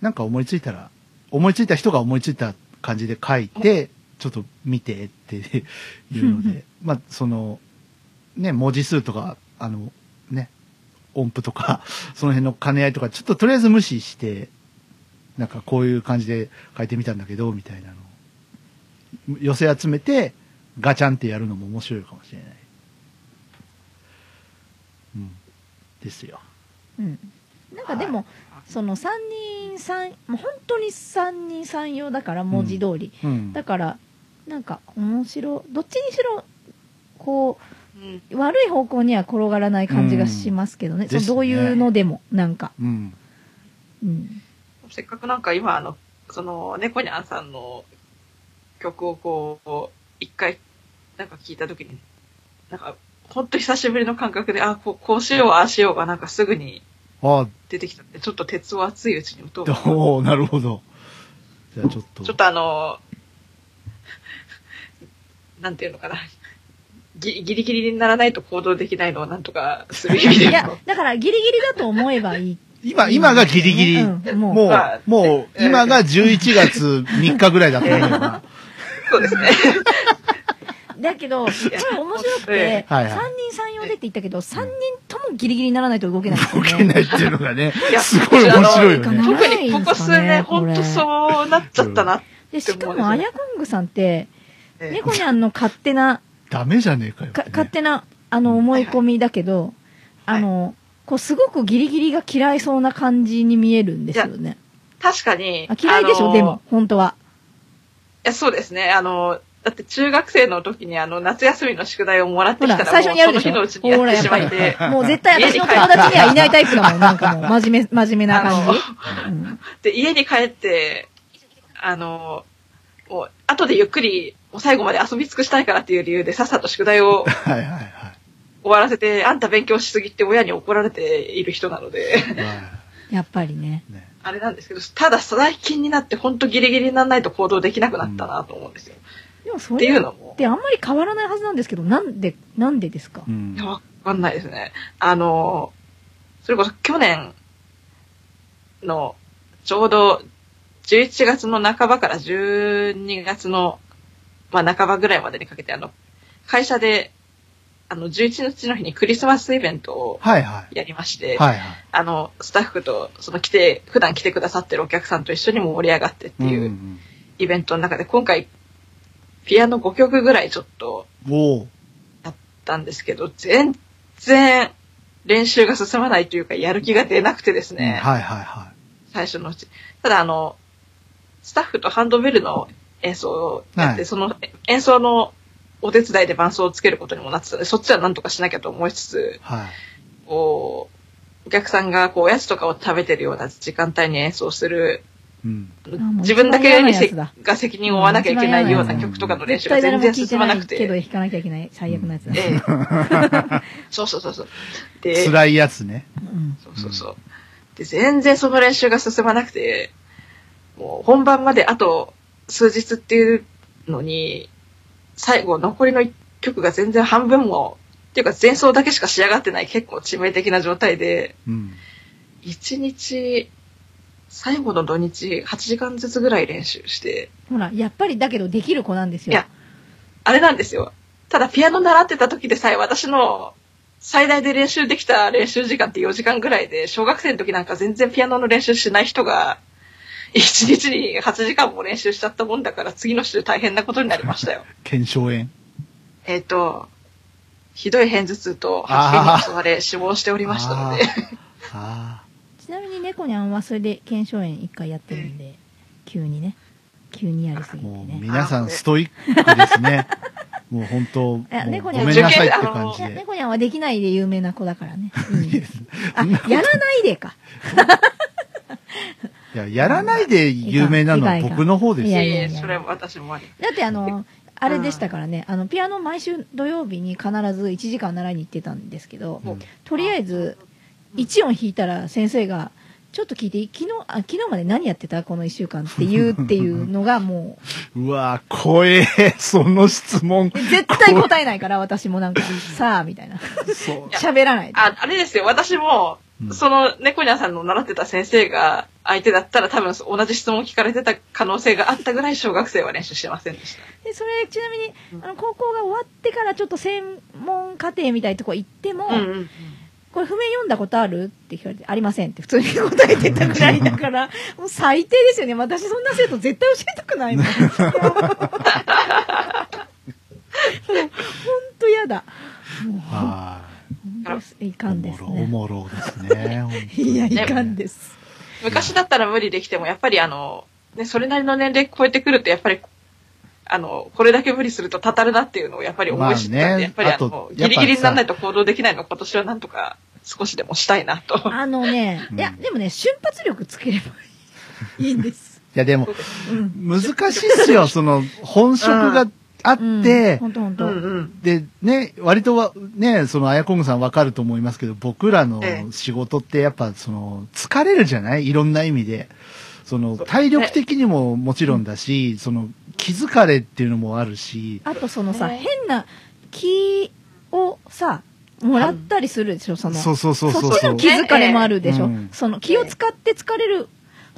なんか思いついたら、思いついた人が思いついた感じで書いて、ちょっと見てって いうので、まあ、その、ね、文字数とか、あの、ね、音符とか、その辺の兼ね合いとか、ちょっととりあえず無視して、なんかこういう感じで書いてみたんだけど、みたいなのを寄せ集めて、ガチャンってやるのも面白いかもしれない。うん。ですよ。うんなんかでもその3人3もう本当に3人3用だから文字通り、うん。だからなんか面白どっちにしろこうん。う悪い方向には転がらない感じがしますけどね,、うんそのどういうのでもなんか、うん。うん、せっかくなんか今、あの、その、猫ニャンさんの曲をこう、一回、なんか聞いたときに、なんか、ほんと久しぶりの感覚で、あ、こうこうしよう、ああしようがなんかすぐにあ出てきたんで、ちょっと鉄を熱いうちに打とうおおなるほど。じゃあちょっと。ちょっとあの、なんていうのかな。ギギリギリにならないと行動できないのをなんとかする意味でいやも。だからギリギリだと思えばいい今、今がギリギリ。うんもうもうまあ、もう、今が11月3日ぐらいだと思うな。そうですね。だけど面白くて、はいはい3人3用までって言ったけど、3人ともギリギリにならないと動けないんです動。けないっていうのがねすごい面白いよね。特にここ数年、ほんとそうなっちゃったな。で、しかも、アヤコングさんって、ええ猫ニャンの勝手な、ダメじゃねえかよ。か勝手な、あの、思い込みだけど、はいあの、こう、すごくギリギリが嫌いそうな感じに見えるんですよね。確かに。あ嫌いでしょ、あのでも、。本当は。いや、そうですね。あの、だって中学生の時にあの、夏休みの宿題をもらってきたら、最初にやるでしょ？その日のうちにやってしまっほて、もう絶対私の友達にはいないタイプだもん、なんかもう、真面目、真面目な感じ。うんで、家に帰って、あの、もう、後でゆっくり、もう最後まで遊び尽くしたいからっていう理由で、さっさと宿題を はいはいはい。終わらせて、あんた勉強しすぎって親に怒られている人なので、はやっぱりね。あれなんですけど、ただ最近になってほんとギリギリにならないと行動できなくなったなと思うんですよ。でもそっていれっうのも、てあんまり変わらないはずなんですけど、なんで、なんでですか？うんいやわかんないですね。あの、それこそ去年の、ちょうど11月の半ばから12月の、まあ半ばぐらいまでにかけて、あの、会社で、あの、11日の日にクリスマスイベントを。やりまして、はいはい。あの、スタッフと、その来て、普段来てくださってるお客さんと一緒にも盛り上がってっていううんイベントの中で、今回、ピアノ5曲ぐらいちょっとやったんですけど、全然練習が進まないというか、やる気が出なくてですね、はいはいは最初のうち。ただ、あの、スタッフとハンドベルの演奏をやって、はいその演奏のお手伝いで伴奏をつけることにもなってたので、そっちはなんとかしなきゃと思いつつ、い。はい。こう、お客さんがこうおやつとかを食べてるような時間帯に演奏する、うん。自分だけにせが責任を負わなきゃいけないような曲とかの練習が全然進まなくてないけどて。弾かなきゃいけない最悪なやつだ。ええそうそうそうそう。で、辛いやつね。うんそうそうそう。で、全然その練習が進まなくて、もう本番まであと数日っていうのに、最後残りの一曲が全然半分も、っていうか前奏だけしか仕上がってない結構致命的な状態で、うん。一日、最後の土日8時間ずつぐらい練習して、ほら、やっぱりだけどできる子なんですよ。いやあれなんですよ。ただピアノ習ってた時でさえ私の最大で練習できた練習時間って4時間ぐらいで、小学生の時なんか全然ピアノの練習しない人が、1日に8時間も練習しちゃったもんだから次の週大変なことになりましたよ。腱鞘炎。えっと、ひどい片頭痛と吐き気に襲われ死亡しておりましたので、あ ちなみに猫にゃんはそれで腱鞘炎一回やってるんで、急にね。急にやりすあ。ぎてもうね。皆さんストイックですね。もう本当、猫にはごめんなさいって感じで。猫にゃんはできないで有名な子だからね。いいんですあ、やらないでか。いや、やらないで有名なのは僕の方ですよ。いやいやええそれは私もあり。だってあの、あれでしたからね、あの、ピアノ毎週土曜日に必ず1時間習いに行ってたんですけど、うんとりあえず、1音弾いたら先生が、ちょっと聞いていい？昨日、あ、昨日まで何やってた？この1週間って言うっていうのがもう わぁ、怖え、その質問。う、絶対答えないから私もなんか、さあ、みたいな。そう。喋らないで。あ、あれですよ、私も、うんその猫ニャンさんの習ってた先生が相手だったら多分同じ質問聞かれてた可能性があったぐらい小学生は練習してませんでした。で、それ、ちなみに、あの、高校が終わってからちょっと専門課程みたいなとこ行っても、うんうん。これ譜面読んだことあるって聞かれて、ありませんって普通に答えてたぐらいだから、もう最低ですよね。私そんな生徒絶対教えたくないもん。ほんとやだ。もう、はほんといかんですもろ、おね。もろですね。いや、いかんです。昔だったら無理できても、やっぱりあの、ね、それなりの年齢超えてくると、やっぱり、あの、これだけ無理するとたたるなっていうのをやっぱり思い知ったんで、まあねやっぱりあの、ギリギリにならないと行動できないのを今年はなんとか少しでもしたいなと。あのね、うんいや、でもね、瞬発力つければいいんです。いや、でも、うん。難しいっすよ。その、本職があって、ほんとほんと。うんうん。で、ね、割とは、ね、その、あやこんぐさんわかると思いますけど、僕らのええ。仕事ってやっぱ、その、疲れるじゃない？いろんな意味で。その、体力的にももちろんだし、その、気疲れっていうのもあるし、あとそのさ、ね。変な気をさ、もらったりするでしょ、その。そうそうそうそう。そっちの気疲れもあるでしょ、うん。その気を使って疲れる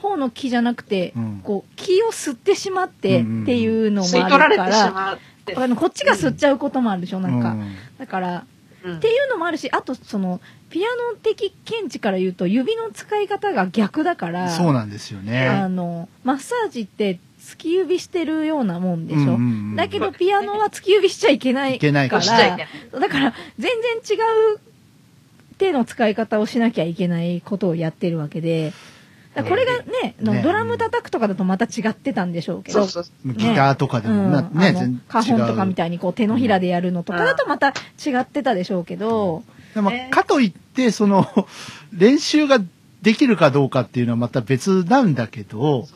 方の気じゃなくて、うん。こう気を吸ってしまってっていうのも吸いあ取られてしるから。あのこっちが吸っちゃうこともあるでしょなんか、うん。だからうん。っていうのもあるし、あとその、ピアノ的見地から言うと、指の使い方が逆だから、そうなんですよあね。の、マッサージって突き指してるようなもんでしょ、うんうんうんだけどピアノは突き指しちゃいけないいけないから。だから全然違う手の使い方をしなきゃいけないことをやってるわけで、これがね、ドラム叩くとかだとまた違ってたんでしょうけど、そうそう。ギターとかでもな、うん、ね、全花本とかみいたいにこう手のひらでやるのとかだとまた違ってたでしょうけど、でもね。かといって、その、練習ができるかどうかっていうのはまた別なんだけど、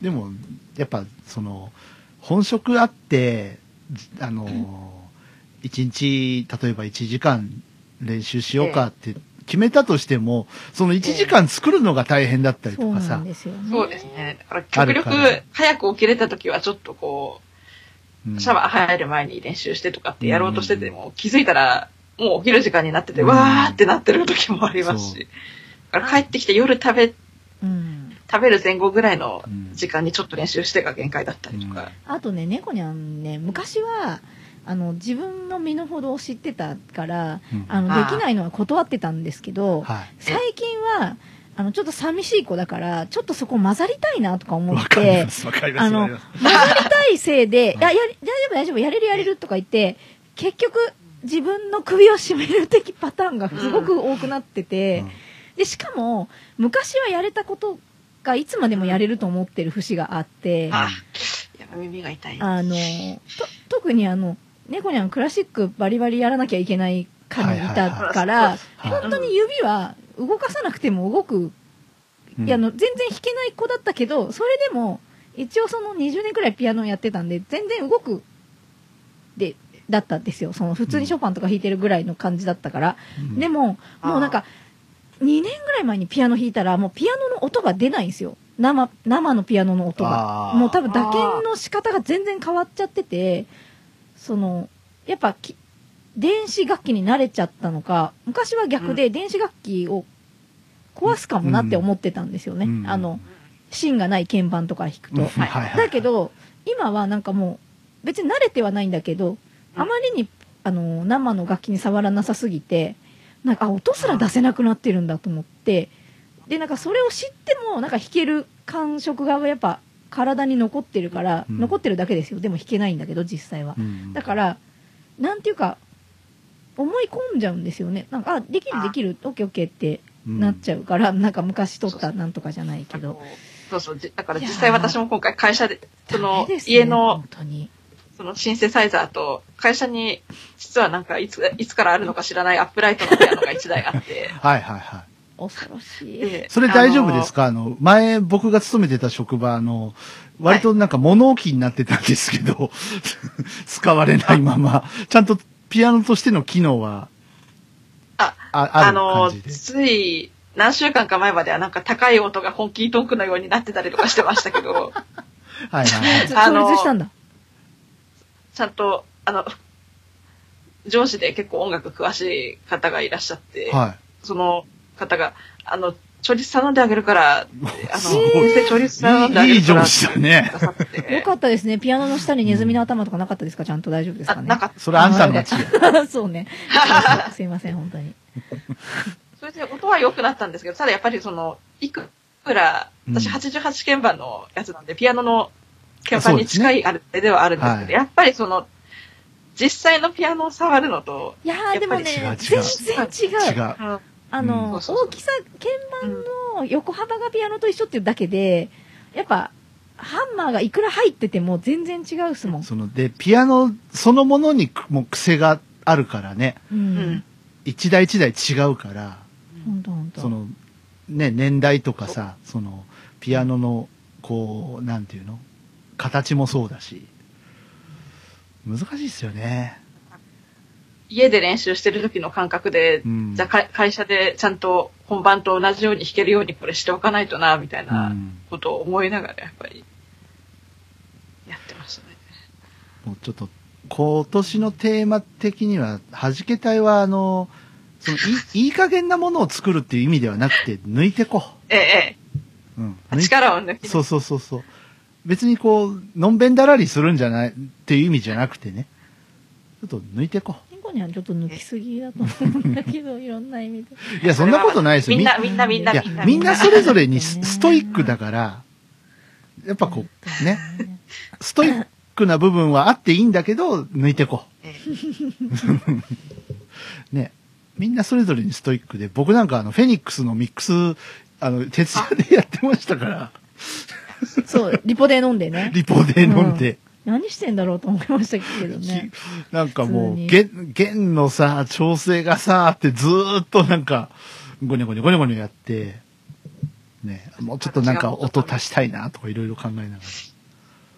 でも、やっぱ、その、本職あって、あの、一日、例えば1時間練習しようかって決めたとしても、その1時間作るのが大変だったりとかさん、ですよね。そうですね。だから極力早く起きれた時はちょっとこうんう、シャワー入る前に練習してとかってやろうとしてても、気づいたらもう起きる時間になってて、うんわーってなってる時もありますし。だから帰ってきて夜食べ、うん。食べる前後ぐらいのうん時間にちょっと練習してが限界だったりとか。あとね、猫にゃんね、昔は、あの、自分の身の程を知ってたから、うんあの、できないのは断ってたんですけど、はい。最近は、あの、ちょっと寂しい子だから、ちょっとそこ混ざりたいなとか思って。あの混ざりたいせいで、う んいや、やり、大丈夫大丈夫、やれるやれるとか言って、結局、自分の首を絞める的パターンがすごく多くなってて、で、しかも、昔はやれたことがいつまでもやれると思ってる節があって、あ、やばい耳が痛い。あの、と、特にあの、猫にゃんクラシックバリバリやらなきゃいけない科にいたから、はい本当に指は動かさなくても動く、うんいやあの、全然弾けない子だったけど、それでも、一応その20年くらいピアノやってたんで、全然動く、で、だったんですよ。その普通にショパンとか弾いてるぐらいの感じだったから。うんでも、もうなんか、2年ぐらい前にピアノ弾いたら、もうピアノの音が出ないんですよ。生、生のピアノの音が。もう多分打鍵の仕方が全然変わっちゃってて、その、やっぱき、電子楽器に慣れちゃったのか、昔は逆で電子楽器を壊すかもなって思ってたんですよね。うん。あの、芯がない鍵盤とか弾くと。うん。はいはいだけど、今はなんかもう、別に慣れてはないんだけど、あまりに、あの、生の楽器に触らなさすぎて、なんか、あ、音すら出せなくなってるんだと思って、で、なんかそれを知っても、なんか弾ける感触がやっぱ体に残ってるから、うん残ってるだけですよ。でも弾けないんだけど、実際は。うんだから、なんていうか、思い込んじゃうんですよね。なんか、あ、できるできる、オッケーオッケーってなっちゃうから、なんか昔撮ったなんとかじゃないけど。そうそう。じだから実際私も今回会社で、そダの家の本当に。そのシンセサイザーと、会社に、実はなんかいつ、いつからあるのか知らないアップライトのピアノが1台あって、はいはいはい。恐ろしい。でそれ大丈夫ですか？あの、前僕が勤めてた職場、あの、割となんか物置になってたんですけど、使われないまま、ちゃんとピアノとしての機能は、あ、ああの感じ、で？つい、何週間か前まではなんか高い音が本気ートンクのようになってたりとかしてましたけど、はいはいはい。あの調律したんだ。ちゃんと、あの、上司で結構音楽詳しい方がいらっしゃって、はその方が、あの、調律頼んであげるから、あの、すごい先生調律頼んであい。いいげるから上司だねよかったですね。ピアノの下にネズミの頭とかなかったですか？ちゃんと大丈夫ですあ、かね？なんか、それあんたの。そうね。すいません、本当に。それで音は良くなったんですけど、ただやっぱりその、いくら、私うん88鍵盤のやつなんで、ピアノの鍵盤に近いあれではあるんですけど、はいやっぱりその、実際のピアノを触るのと、いやー、でもねやっぱ、り違う違う全然違う。あの、うんそうそうそう大きさ、鍵盤の横幅がピアノと一緒っていうだけで、やっぱ、ハンマーがいくら入ってても全然違うっすもん。その、で、ピアノそのものにもう癖があるからね、ううんん。一台一台違うから、ほんとほんと。その、ね、年代とかさ、その、ピアノの、こう、なんていうの？形もそうだし、難しいっすよね。家で練習してる時の感覚で、うんじゃあか会社でちゃんと本番と同じように弾けるようにこれしておかないとな、みたいなうんことを思いながらやっぱり、やってましたね。もうちょっと、今年のテーマ的には、弾け隊は、あの、そのい、いい加減なものを作るっていう意味ではなくて、抜いてこええ、えう。うん。力を抜きそうそうそうそう。別にこう、のんべんだらりするんじゃないっていう意味じゃなくてね。ちょっと抜いてこ猫猫にはちょっと抜きすぎだと思うんだけど、いろんな意味で。いや、そんなことないですよ。みんな、みんな、みんな、みんな。みんなそれぞれにねスストイックだから、やっぱこう、ね、ストイックな部分はあっていいんだけど、抜いてこう。ね。みんなそれぞれにストイックで、僕なんかあの、フェニックスのミックス、あの、徹夜でやってましたから、そう、リポ D飲んでね。リポ D飲んで。何してんだろうと思いましたけどね。き なんかもう、弦、弦のさ、調整がさ、ってずーっとなんか、ゴニョゴニョゴニョゴニョやって、ね、もうちょっとなんか音足したいなとかいろいろ考えながら。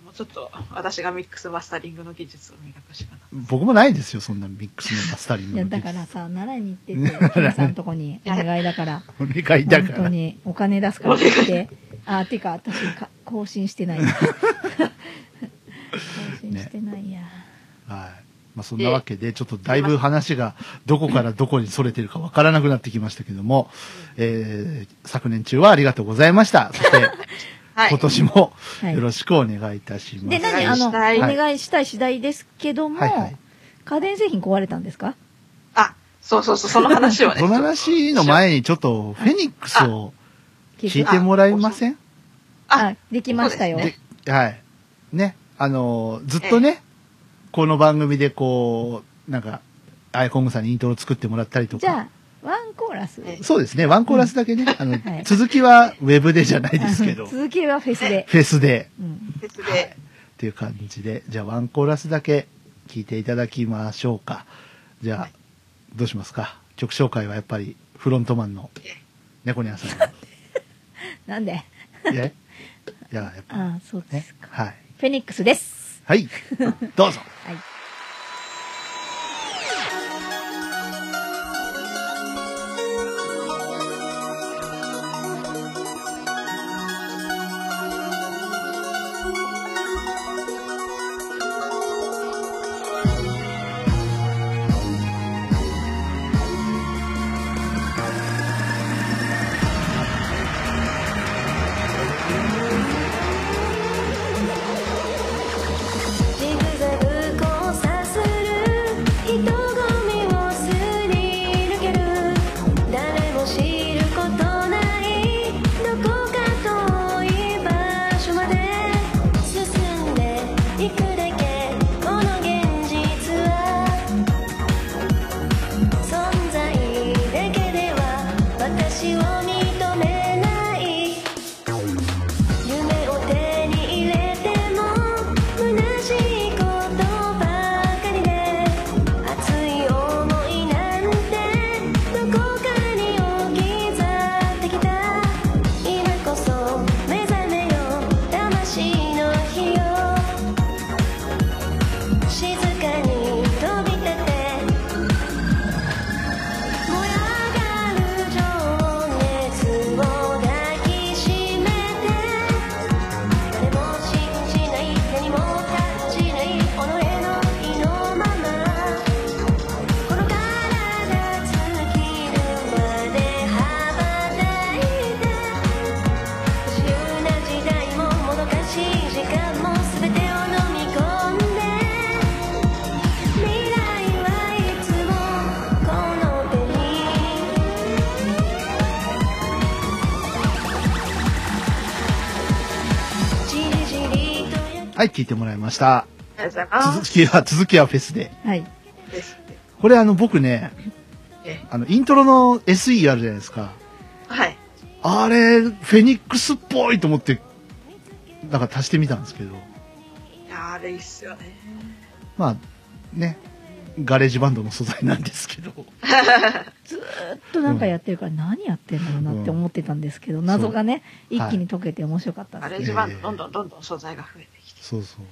もうちょっと、私がミックスマスタリングの技術を磨くしかない。僕もないですよ、そんなミックスのマスタリンいや、グの技術。だからさ、奈良に行ってて、さんのとこにお願いだから、お願いだから。本当にお金出すからって言って、あ、てか、私か、更新してない。更新してないや。はい。まあそんなわけで、ちょっとだいぶ話がどこからどこに逸れてるかわからなくなってきましたけども、えー、昨年中はありがとうございました。そして、はい今。年もはいよろしくお願いいたします。で、何あの、おお願いしたい願いしたい次第ですけども、はいはい家電製品壊れたんですか？あ、そうそうそう、その話をね。その話の前にちょっとフェニックスを聞いてもらえません？あ、できましたよ。はい。ね。あのー、ずっとね、この番組でこう、なんか、アイコングさんにイントロ作ってもらったりとか。じゃあ、ワンコーラス。えそうですね。ワンコーラスだけね。あの、はい続きはウェブでじゃないですけど、フ 続きはフェスで。ェスでうん。フェスはいで、っていう感じで、じゃあワンコーラスだけ聞いていただきましょうか。じゃあ、はいどうしますか？曲紹介はやっぱりフロントマンの猫ニャンさん なんで？に。えいや、やっぱああ、そうでねすか。。はい。フェニックスです。はい。どうぞ。はい。ました。ありがとうございます。続きは、続きはフェスで。はい。これあの、僕ね、えあの、イントロの SE あるじゃないですか。はい。あれ、フェニックスっぽいと思って、なんか足してみたんですけど、いやーあれいいっすよね。まあ、ね、ガレージバンドの素材なんですけど、ずーっとなんかやってるから何やってんだろうなって思ってたんですけど、謎がね、一気に解けて面白かったです。ガレージバンド、どんどんどんどん素材が増えてきて。そうそう。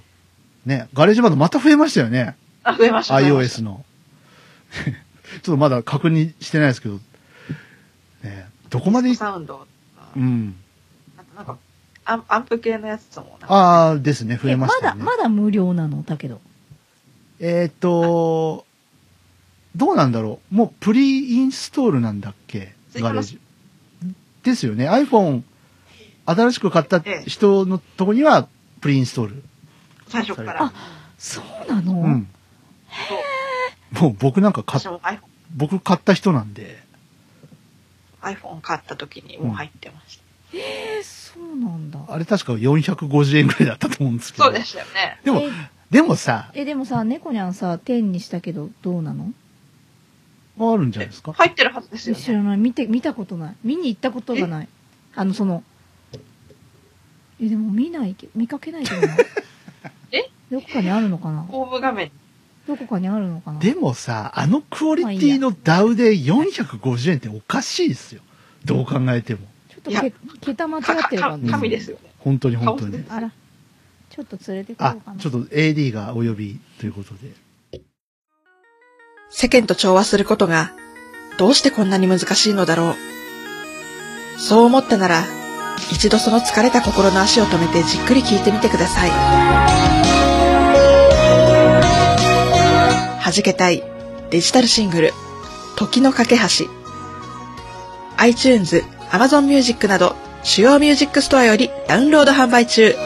ね、ガレージバンドまた増えましたよね。あ、増えました。iOS の。ちょっとまだ確認してないですけど、ね、どこまでい、サウンドうん。あとなんか、アンアンプ系のやつもああ、ですね、増えましただ、ね。まだ無料なの？だけど。えーっと、どうなんだろうもうプリインストールなんだっけ？ガレージ。ですよね。iPhone 新しく買ったええ人のとこにはプリインストール。最初から。あそうなの、うん。もう僕なんか買っ僕買った人なんで、iPhone 買った時にもう入ってました。えー、そうなんだ。あれ確か450円ぐらいだったと思うんですけど。そうでしたよね。でも、でもさ、え、でもさ、猫にゃんさ、天にしたけど、どうなの？あるんじゃないですか？入ってるはずですよね。知らない。見て、見たことない。見に行ったことがない。あの、その、え、でも見ないけ、見かけないけどな。えどこかにあるのかな？ホーム画面。どこかにあるのかな？でもさ、あのクオリティのダウで450円っておかしいですよ。どう考えても。いやちょっとけ、桁間違かってるかかも。神ですよね。本当に本当に。あら。ちょっと連れてこうかな。、ちょっと AD がお呼びということで。世間と調和することが、どうしてこんなに難しいのだろう。そう思ったなら、一度その疲れた心の足を止めてじっくり聞いてみてください。はじけたいデジタルシングル、時の架け橋。iTunes、Amazon Music など主要ミュージックストアよりダウンロード販売中。は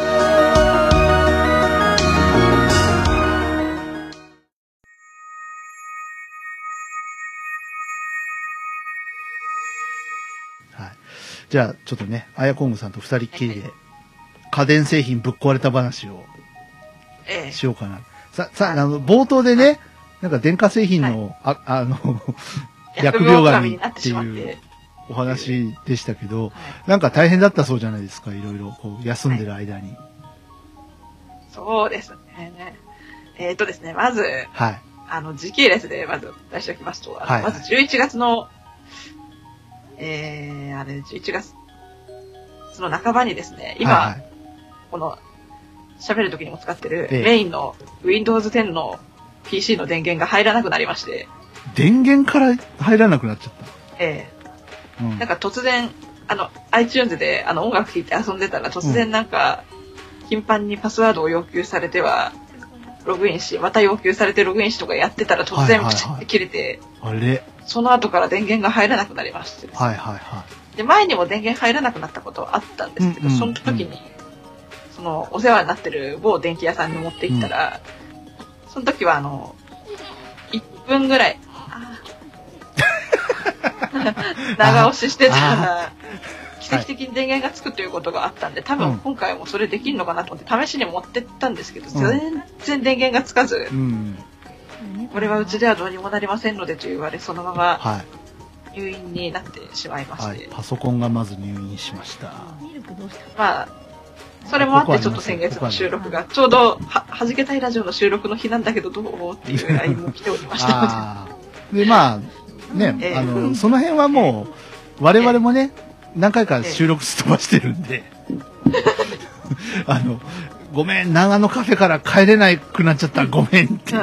い。じゃあ、ちょっとね、あやこんぐさんと二人っきりで、家電製品ぶっ壊れた話をええしようかな。さ、さ、あの、冒頭でね、なんか電化製品の、あ、あの、疫病神になっていうて。お話でしたけど、はいなんか大変だったそうじゃないですか、いろいろ、こう、休んでる間に。そうですね。えっ、とですね、まず、はい。あの、時系列でまず出しておきますと、はいまず11月の、えー、あれ、11月、その半ばにですね、今、はいはいこの、喋る時にも使ってる、ええメインの Windows 10の PC の電源が入らなくなりまして、電源から入らなくなっちゃっえた。うん。ー、なんか突然、あの、iTunes であの音楽聴いて遊んでたら突然なんか、頻繁にパスワードを要求されては、ログインし、また要求されてログインしとかやってたら突然はいはいはいプチって切れて、あれ。その後から電源が入らなくなりましてはいはいはで、前にも電源入らなくなったことはあったんですけど、うんうんその時に、その、お世話になってる某電気屋さんに持って行ったら、その時はあの、1分ぐらい、長押ししてたら、奇跡的に電源がつくということがあったんで、多うん分今回もそれできるのかなと思って試しに持ってったんですけど、ん全然電源がつかずい。、うん。これはうちではどうにもなりませんのでと言われ、そのままはい。入院になってしまいまして、はい。パソコンがまず入院しました。ミルクどうしたまあ、それもあってちょっと先月の収録が、ちょうどは、はじけたいラジオの収録の日なんだけどどう？っていう LINE も来ておりましたので。で、まあ、ね、ええあの、その辺はもう、我々もね、何回か収録すっ飛ばしてるんで、あの、ごめん、長野カフェから帰れなくなっちゃった、ごめんって。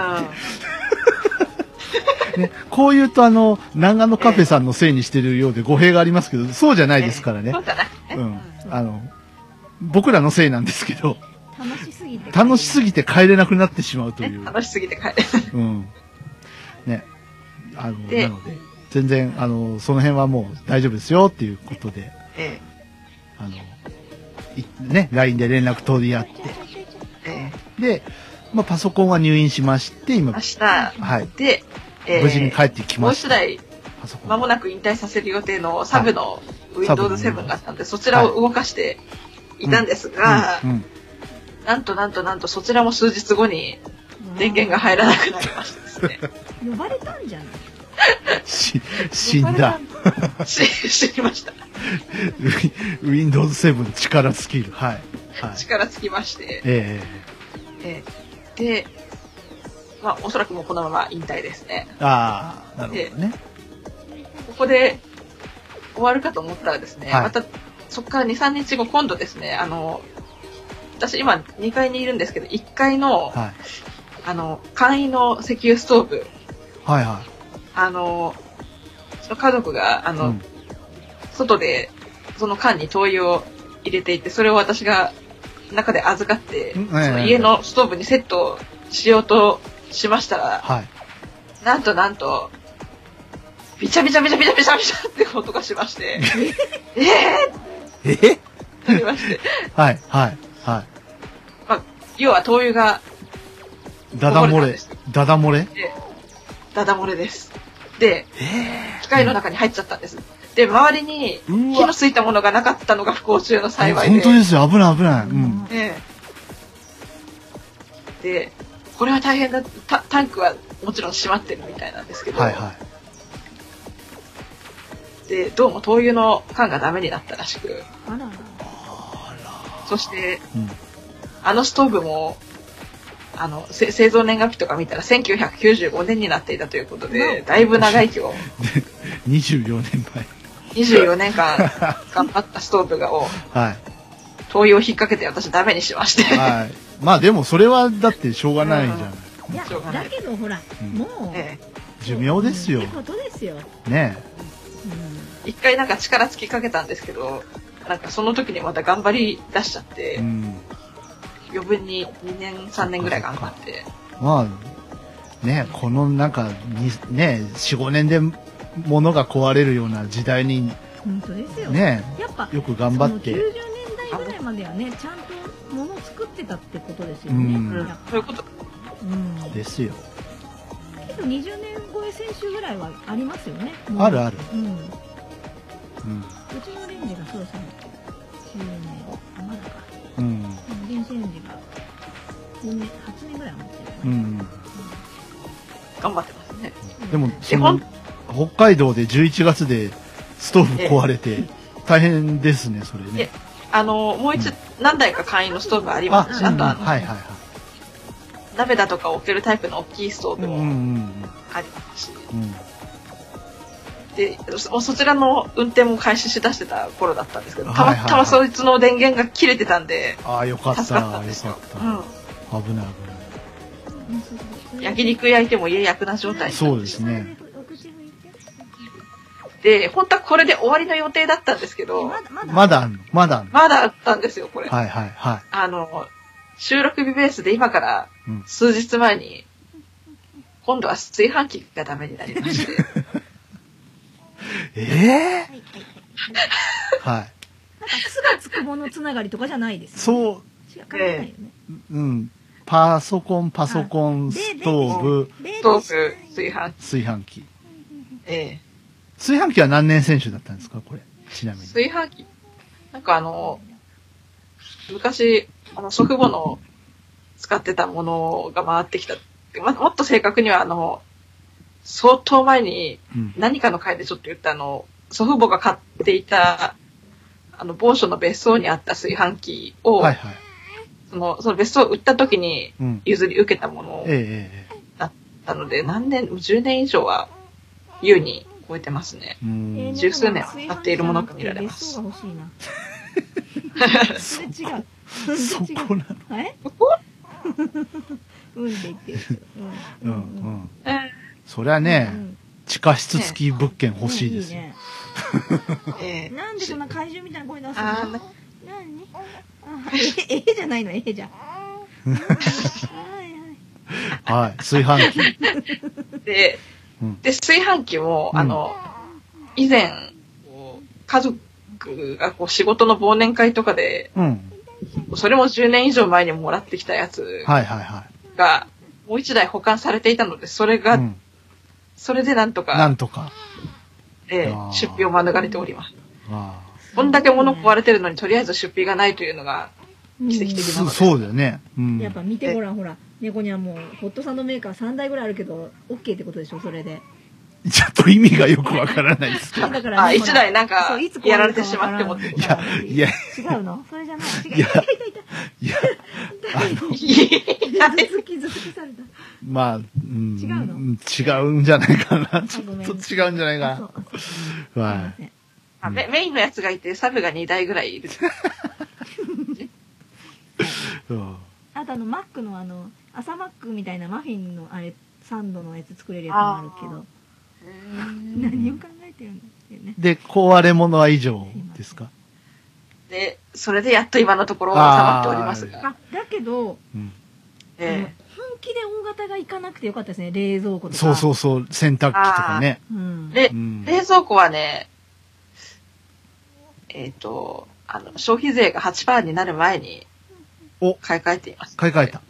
ね、こう言うと、あの、長野カフェさんのせいにしてるようで語弊がありますけど、そうじゃないですからねそう。じゃないね。うん。あの、僕らのせいなんですけど、楽しすぎて。楽しすぎて帰れなくなってしまうという。ね楽しすぎて帰れうん。ね。あの、でなので、全然、あの、その辺はもう大丈夫ですよっていうことで、えあの、いね、LINE で連絡取り合って、ええで、まあ、パソコンは入院しまして、今え明、日、はい、で、ええ無事に帰ってきもました。う一台、パソコン。間もなく引退させる予定のサブのサブの Windows 7があったんで、そちらを動かしていたんですが、うん、うん。なんとなんとなんとそちらも数日後に電源が入らなくなりましてですね。呼ばれたんじゃない？し、死んだ。し知りました。Windows 7力スキル。はい。はい。力尽きまして。えええで、まあ、おそらくもうこのまま引退ですね。えああ、なるほどね。ここで終わるかと思ったらですね、はいまたそこから2、3日後、今度ですね、あの、私今2階にいるんですけど、1階の、はい。あの、簡易の石油ストーブ、はいはあの、その家族が、あい。の、うん。外で、その缶に灯油を入れていて、それを私が中で預かって、うんその家のストーブにセットしようとしましたら、はい。なんとなんと、ビチャビチャビチャビチャビチャビチャって音がしまして、え えーってなりまして、はい、はい、はまあ、要は灯油がい。ダダ漏れ。ダダ漏れ？で、ダダ漏れです。で、機械の中に入っちゃったんです。で、周りに火のついたものがなかったのが不幸中の幸いで。本当ですよ。危ない危ない。うん。ええ。で、これは大変だ。タタンクはもちろん閉まってるみたいなんですけど、はいはで、どうも灯油の缶がダメになったらしく、あらら。そして、い。うん。あのストーブも、あの、せ製造年月日とか見たら1995年になっていたということで、だいぶ長生きを、24年24年間 頑張ったストーブがを、前。はい。灯油を引っ掛けて私ダメにしまして。はい。まあでもそれはだってしょうがないじゃない。いやしょうがないだけどほら、うんもう、え寿命ですよって。ことですよ。ねえ一回なんか力尽きかけたんですけど、なんかその時にまた頑張り出しちゃって、え。うん。余分に2年、3年ぐらい頑張って、まあ、ねこのなんか、にね4、5年で物が壊れるような時代に、本当ですよ。ねやっぱ、よく頑張っその90て。年代ぐらいまではね、ちゃんと物を作ってたってことですよね。うんそういうこと、うん。ですよ。けど20年超え選手ぐらいはありますよね。あるある。うん。ううん。ちのレンジがそろそろ10年、あ、まだか。うん。電子レンジが5年、8年ぐらいは持ってる。うん。頑張ってますね。でも、えその、北海道で11月でストーブ壊れて、大変ですね、それね。あの、もう一、何台か簡易のストーブありますし、あとあの、はいはいはい。鍋だとか置けるタイプの大きいストーブうんうんもありますし、うんうん。で、そそちらの運転も開始しだしてた頃だったんですけど、たまはいはいはいたまそいつの電源が切れてたんで、ああ、よかった、よ助かかっったんですよ。た。う危ないん。焼肉焼いても家焼くな状態危ない。そうですね。で、本当はこれで終わりの予定だったんですけど、まだ、まだ、まだあんの？まだあんの？まだあったんですよ、これ。はいはいはあの、収録日ベースで今からい。うん。数日前に、今度は炊飯器がダメになりまして、ええはいはいはい。なんか、すがつくものつながりとかじゃないです。そう、違う、関係ないよね。うん。パソコン、パソコン、でストーブ、でストーブ、炊飯器、炊飯器。え炊飯器は何年選手だったんですか？これ。ちなみえに。炊飯器、なんかあの、昔、あの、祖父母の使ってたものが回ってきた。ま、もっと正確にはあの、相当前にうん。何かの回でちょっと言ったあの、祖父母が買っていた、あの、某所の別荘にあった炊飯器を、はいはい。その、その別荘を売った時にうん。譲り受けたものえええええなので、何年、10年以上は優に超えてますね。え。うん。十数年は経っているものと見られます。それ違う。それ違うこなの？え？うんって言ってるけど。ううんん。うん。えそりゃうね、ん地下室付き物件欲しいですよ。ねええなんでそんな怪獣みたいな声出すの？何？あえ、ええじゃないの、ええじゃん。はい。炊飯器。で、うんで、炊飯器も、うんあの、以前、家族がこう仕事の忘年会とかで、うん。それも10年以上前にもらってきたやつはいはいはが、もう一台保管されていたので、それい。が、うん。それでなんとか、なんとか。えー出費を免れております。あこんだけ物壊れてるのに、とりあえず出費がないというのが、奇跡あ的なのでそうだよね。うん。やっぱ見てごらん、ほら。猫にはもう、ホットサンドメーカー3台ぐらいあるけど、OK ってことでしょ、それで。ちょっと意味がよくわからないですけど。だからあ、一台なんかやられてしまってもっていや、いや、違うのそれじゃない。違う。いや痛い痛い痛いいや、あの、痛い。頭突き、頭突きされた。まあ、うん、違うのん違うんじゃないかな。ちょっと違うんじゃないあかな。はいませんあメメインのやつがいて、サブが2台ぐらいいる。あとあの、マックのあの、朝マックみたいなマフィンのあれ、サンドのやつ作れるやつもあるけど、何を考えてるんだっていうね。で、壊れ物は以上ですか？で、それでやっと今のところ収まっておりますが。あ、だけど、うん。え本気で大型が行かなくてよかったですね、冷蔵庫とか。そうそうそう、洗濯機とかね。うん。えでう、ん。冷蔵庫はね、えっ、と、あの、消費税が8%になる前にお、買い替えています。買い替えた。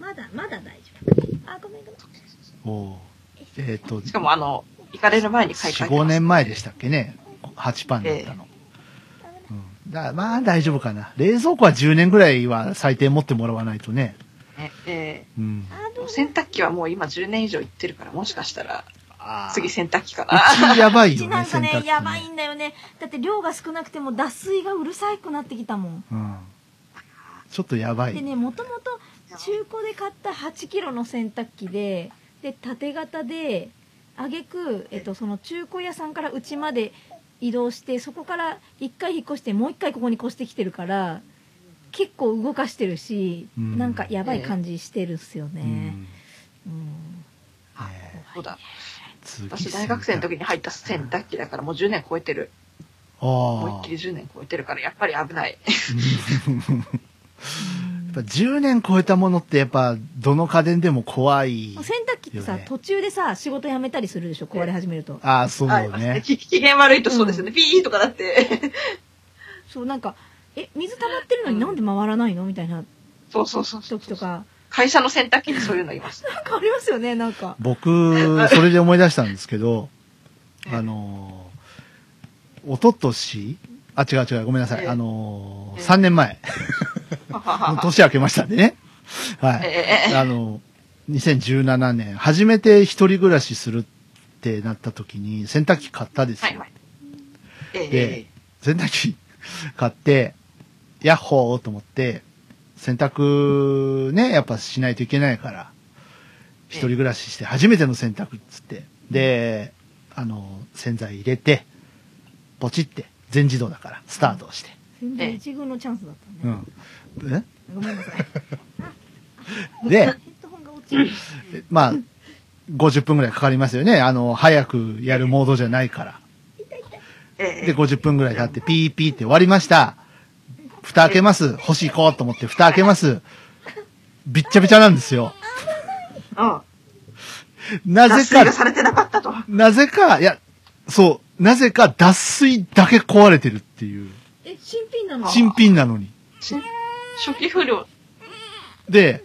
まだ、まだ大丈夫。あ、ごめんごめん。おーえっ、と、しかもあの、行かれる前に買い替え4、てます。5年前でしたっけね。8パンだったの。うん。だまあ大丈夫かな。冷蔵庫は10年ぐらいは最低持ってもらわないとね。ね。えうん。ーでも洗濯機はもう今10年以上行ってるから、もしかしたら、あ次洗濯機かうな。ちやばいうよね、ちなんか洗濯機、ねやばいんだよねだって量が少なくても脱水がうるさくなってきたもんうん。ちょっとやばい。でねもともと中古で買った8キロの洗濯機でで縦型で挙句、えっと、その中古屋さんからうちまで移動してそこから1回引っ越してもう1回ここに越してきてるから結構動かしてるし、うんなんかやばい感じしてるっすようね、ん。うんねそうだ。次私大学生の時に入った洗濯機だからもう10年超えてる。ああ思いっき。り10年超えてるから、やっぱり危ない。やっぱ10年超えたものってやっぱどの家電でも怖い。洗濯機ってさ、途中でさ仕事辞めたりするでしょ壊れ始めるとああ、そうね。機嫌悪いとそうですよね。ピーとかだって。そうなんかえ水溜まってるのになんで回らないの？みたいなそうそうそうそう。時とか会社の洗濯機にそういうのいます。なんかありますよねなんか僕、それで思い出したんですけど、あのー、おととしあ、違う違う、ごめんなさい。ええあのー、ええ3年前。年明けましたんでね。はい。ええあの、2017年、初めて一人暮らしするってなった時に、洗濯機買ったですよ。はいはい。ええでえ洗濯機買って、ヤッホーと思って、洗濯ね、やっぱしないといけないから、一人暮らしして初めての洗濯っつって、で、あの、洗剤入れて、ポチって、全自動だから、スタートをして。全然一軍のチャンスだったうね、ん。ごめんなさいえ で？ヘ、ッドホンが落ちるまあ、50分ぐらいかかりますよね。あの、早くやるモードじゃないから。ええで、50分ぐらい経って、ピーピーって終わりました。蓋開けます。欲しい行こうと思って、蓋開けます。びっちゃびちゃなんですよ。うん。なぜか、脱水がされてなかったと。なぜか、いや、そう、なぜか脱水だけ壊れてるっていう。え新品なの？新品なのに。初期不良。で、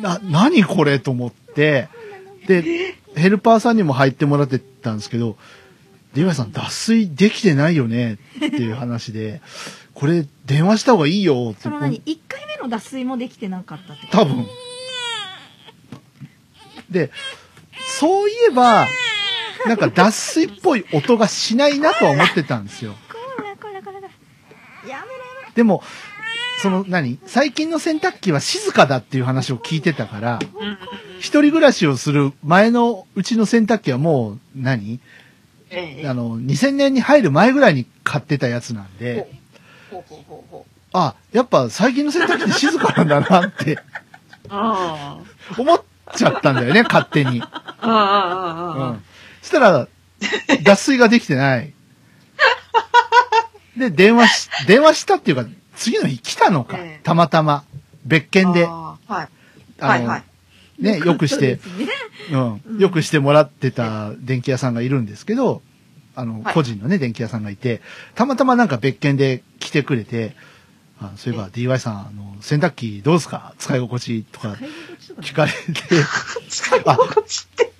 な、何これと思って、で、ヘルパーさんにも入ってもらってたんですけど、で、岩井さん脱水できてないよねっていう話で、これ電話した方がいいよって。その何1回目の脱水もできてなかったって多分。で、そういえば、なんか脱水っぽい音がしないなとは思ってたんですよ。こらこらこらこらやめろやでも、その何？最近の洗濯機は静かだっていう話を聞いてたから、一人暮らしをする前のうちの洗濯機はもう何、ええ。あの、2000年に入る前ぐらいに買ってたやつなんで、あ、やっぱ最近の洗濯機って静かなんだなって。思っちゃったんだよね、勝手に。うん。そしたら、脱水ができてない。で、電話し、電話したっていうか、次の日来たのかええ。たまたま。別件で。あーはい。あのはいはい。ね、よくして、そ うですねうん。よくしてもらってた電気屋さんがいるんですけど、あの、はい個人のね、電気屋さんがいて、たまたまなんか別件で来てくれて、あそういえば DY さん、あの、洗濯機どうですか？使い心地とか買い心地とかね聞かれて、使い心地って。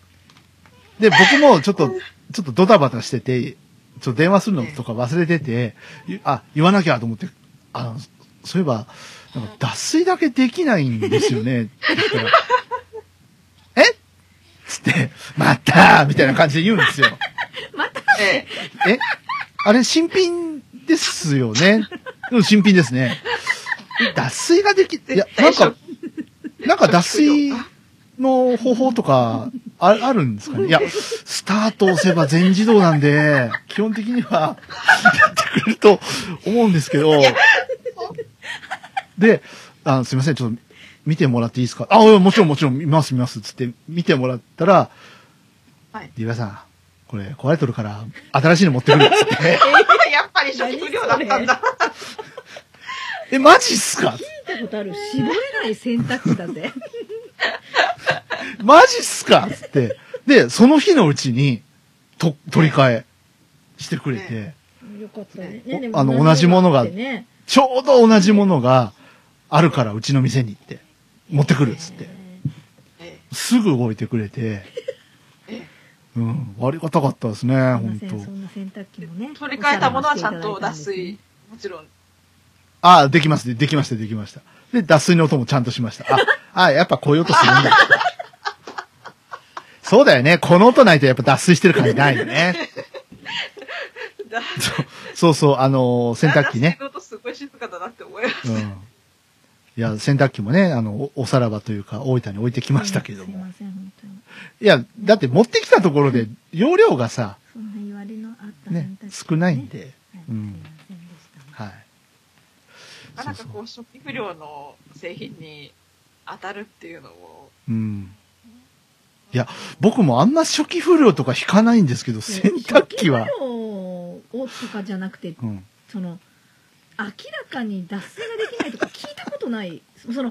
で、僕もちょっと、ちょっとドタバタしてて、ちょっと電話するのとか忘れてて、いあ、言わなきゃと思って、あの、そういえば、なんか脱水だけできないんですよね。って言ったらえ？っつって、またみたいな感じで言うんですよ。ええあれ新品ですよね。うん新品ですね。え脱水ができ、いや、なんか、なんか脱水の方法とか、ああるんですかね？いや、スタート押せば全自動なんで、基本的には、やってくれると思うんですけど、で、あのすいません、ちょっと見てもらっていいですか？あ、うんもちろんもちろん見ます見ます、つって見てもらったら、はい。ディバさん、これ壊れとるから、新しいの持ってくるっつって、やっぱり初期不良だったんだ。え、マジっすか？聞いたことある。絞れない洗濯機だぜ マジっすか？つって。で、その日のうちに、と、取り替えしてくれて、よかったねあの同じものがちょうど同じものがあるからうちの店に行って、持ってくるっつって。えすぐ置いてくれて、うん。ありがたかったですね、本当んな洗濯機もね。取り替えたものはちゃんと脱水。もちろん。ああ、できますね。できました、できました。で、脱水の音もちゃんとしました。あ、あやっぱこういう音するんだ。そうだよね。この音ないとやっぱ脱水してる感じないよね。だ そうそう、あのー洗濯機ね。脱水の音すごい静かだなって思いました。うん。いや、洗濯機もね、あの、おおさらばというか、大分に置いてきましたけども。すいません、本当に。いや、だって持ってきたところで、容量がさ、そんな言われのあったね少ないんで。はいうんすいませんでした。はい。なかなかこう、初期不良の製品に当たるっていうのを、うん。いや、僕もあんま初期不良とか引かないんですけど、洗濯機は。初期不良をとかじゃなくて、うん。その明らかに脱水ができないとか聞いたことないその電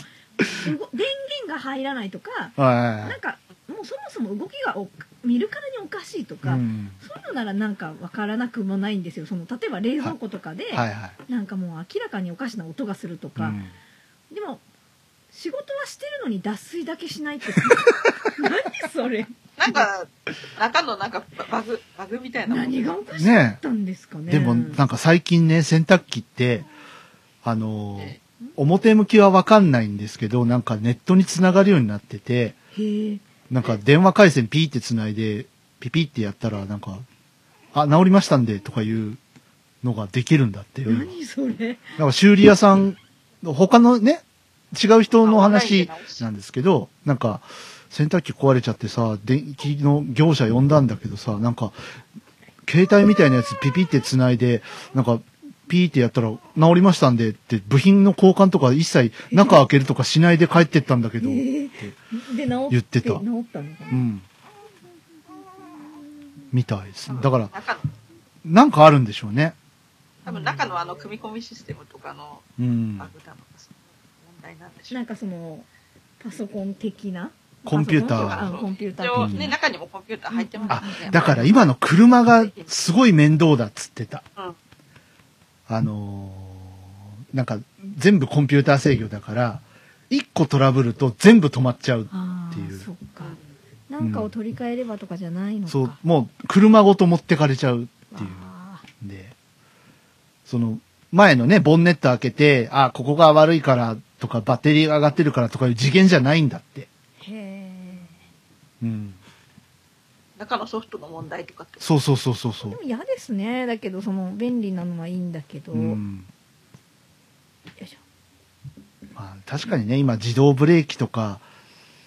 源が入らないとかはなんかもうそもそも動きがお見るからにおかしいとい。か、うん。そういうのならなんかわからなくもないんですよ。その例えば冷蔵庫とかで、はい。はい。なんかもう明らかにおかしな音がするとか、うん。でも仕事はしてるのに脱水だけしないって。何それ。なんか、中のなんかバグ、バグみたいな何がおかしかったんですかね。でも、なんか最近ね、洗濯機って、あのーえ。表向きはわかんないんですけど、なんかネットにつながるようになってて、へえなんか電話回線ピーってつないで、ピピってやったら、なんか、あ、治りましたんで、とかいうのができるんだって。何それ？なんか修理屋さん、他のね、違う人の話なんですけど、なんか、洗濯機壊れちゃってさ、電気の業者呼んだんだけどさ、なんか、携帯みたいなやつピピって繋いで、なんか、ピーってやったら治りましたんでって、部品の交換とか一切中開けるとかしないで帰ってったんだけど、って言ってた治ったのかな？うん。みたいです。だから、なんかあるんでしょうね。多分中のあの組み込みシステムとかのう。グ問題なんでしょう。なんかそのパソコン的な？コンピューターコンとかあコンピュータ一ーね、中にもコンピューター入ってますあだから今の車がすごい面倒だっつってた。うんあのーなんか全部コンピューター制御だから、一個トラブルと全部止まっちゃう。あっていうあそっかなんかを取り替えればとかじゃないのか、そう、もう車ごと持ってかれちゃうっていうで、その前のね、ボンネット開けて、あ、ここが悪いからとか、バッテリーが上がってるからとかいう次元じゃないんだって。ーへえうん。中のソフトの問題とかって。そうそうそうそうそうでも。嫌ですねだけどその便利なのはいいんだけど、うよん。いしょまあ、確かにね、今自動ブレーキとか、